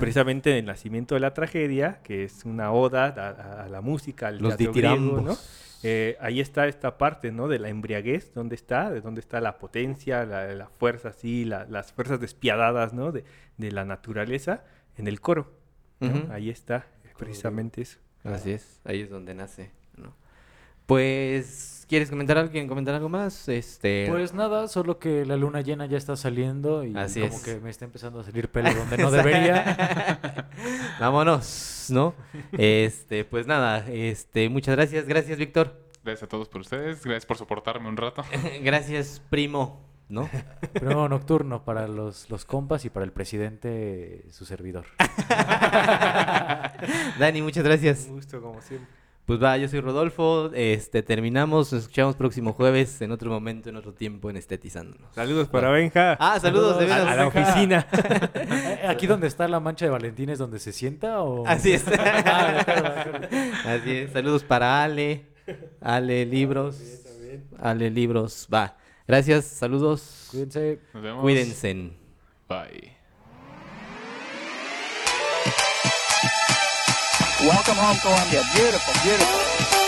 precisamente el nacimiento de la tragedia, que es una oda a, a- a la música, al Los teatro griego. ¿no? Eh, ahí está esta parte, ¿no? De la embriaguez, ¿dónde está? De dónde está la potencia, la, la fuerza, sí, la- las fuerzas despiadadas, ¿no? De, de la naturaleza en el coro. Ahí está, precisamente eso. Así es, ahí es donde nace. Pues, ¿quieres comentar algo? ¿Quieren comentar algo más? Este... Pues nada, solo que la luna llena ya está saliendo y Así como es. que me está empezando a salir pelo donde no debería. Vámonos, ¿no? Este, pues nada, este, muchas gracias, gracias Víctor, Gracias a todos por ustedes. Gracias por soportarme un rato. gracias primo, ¿no? Primero nocturno para los, los compas y para el presidente, su servidor. Dani, muchas gracias. Un gusto, como siempre. Pues va, yo soy Rodolfo, este, terminamos, nos escuchamos próximo jueves, en otro momento, en otro tiempo, en Estetizándonos. Saludos para Benja. Ah, saludos, de Saludos. veras. a, a la oficina. Eh, ¿Aquí donde está la mancha de Valentín es donde se sienta o...? Así es. Ah, de de. Así es, saludos para Ale, Ale Libros, Ale Libros, va. Gracias, saludos, Cuídense. Nos vemos. cuídense. Bye. Welcome home, Columbia. Beautiful, beautiful.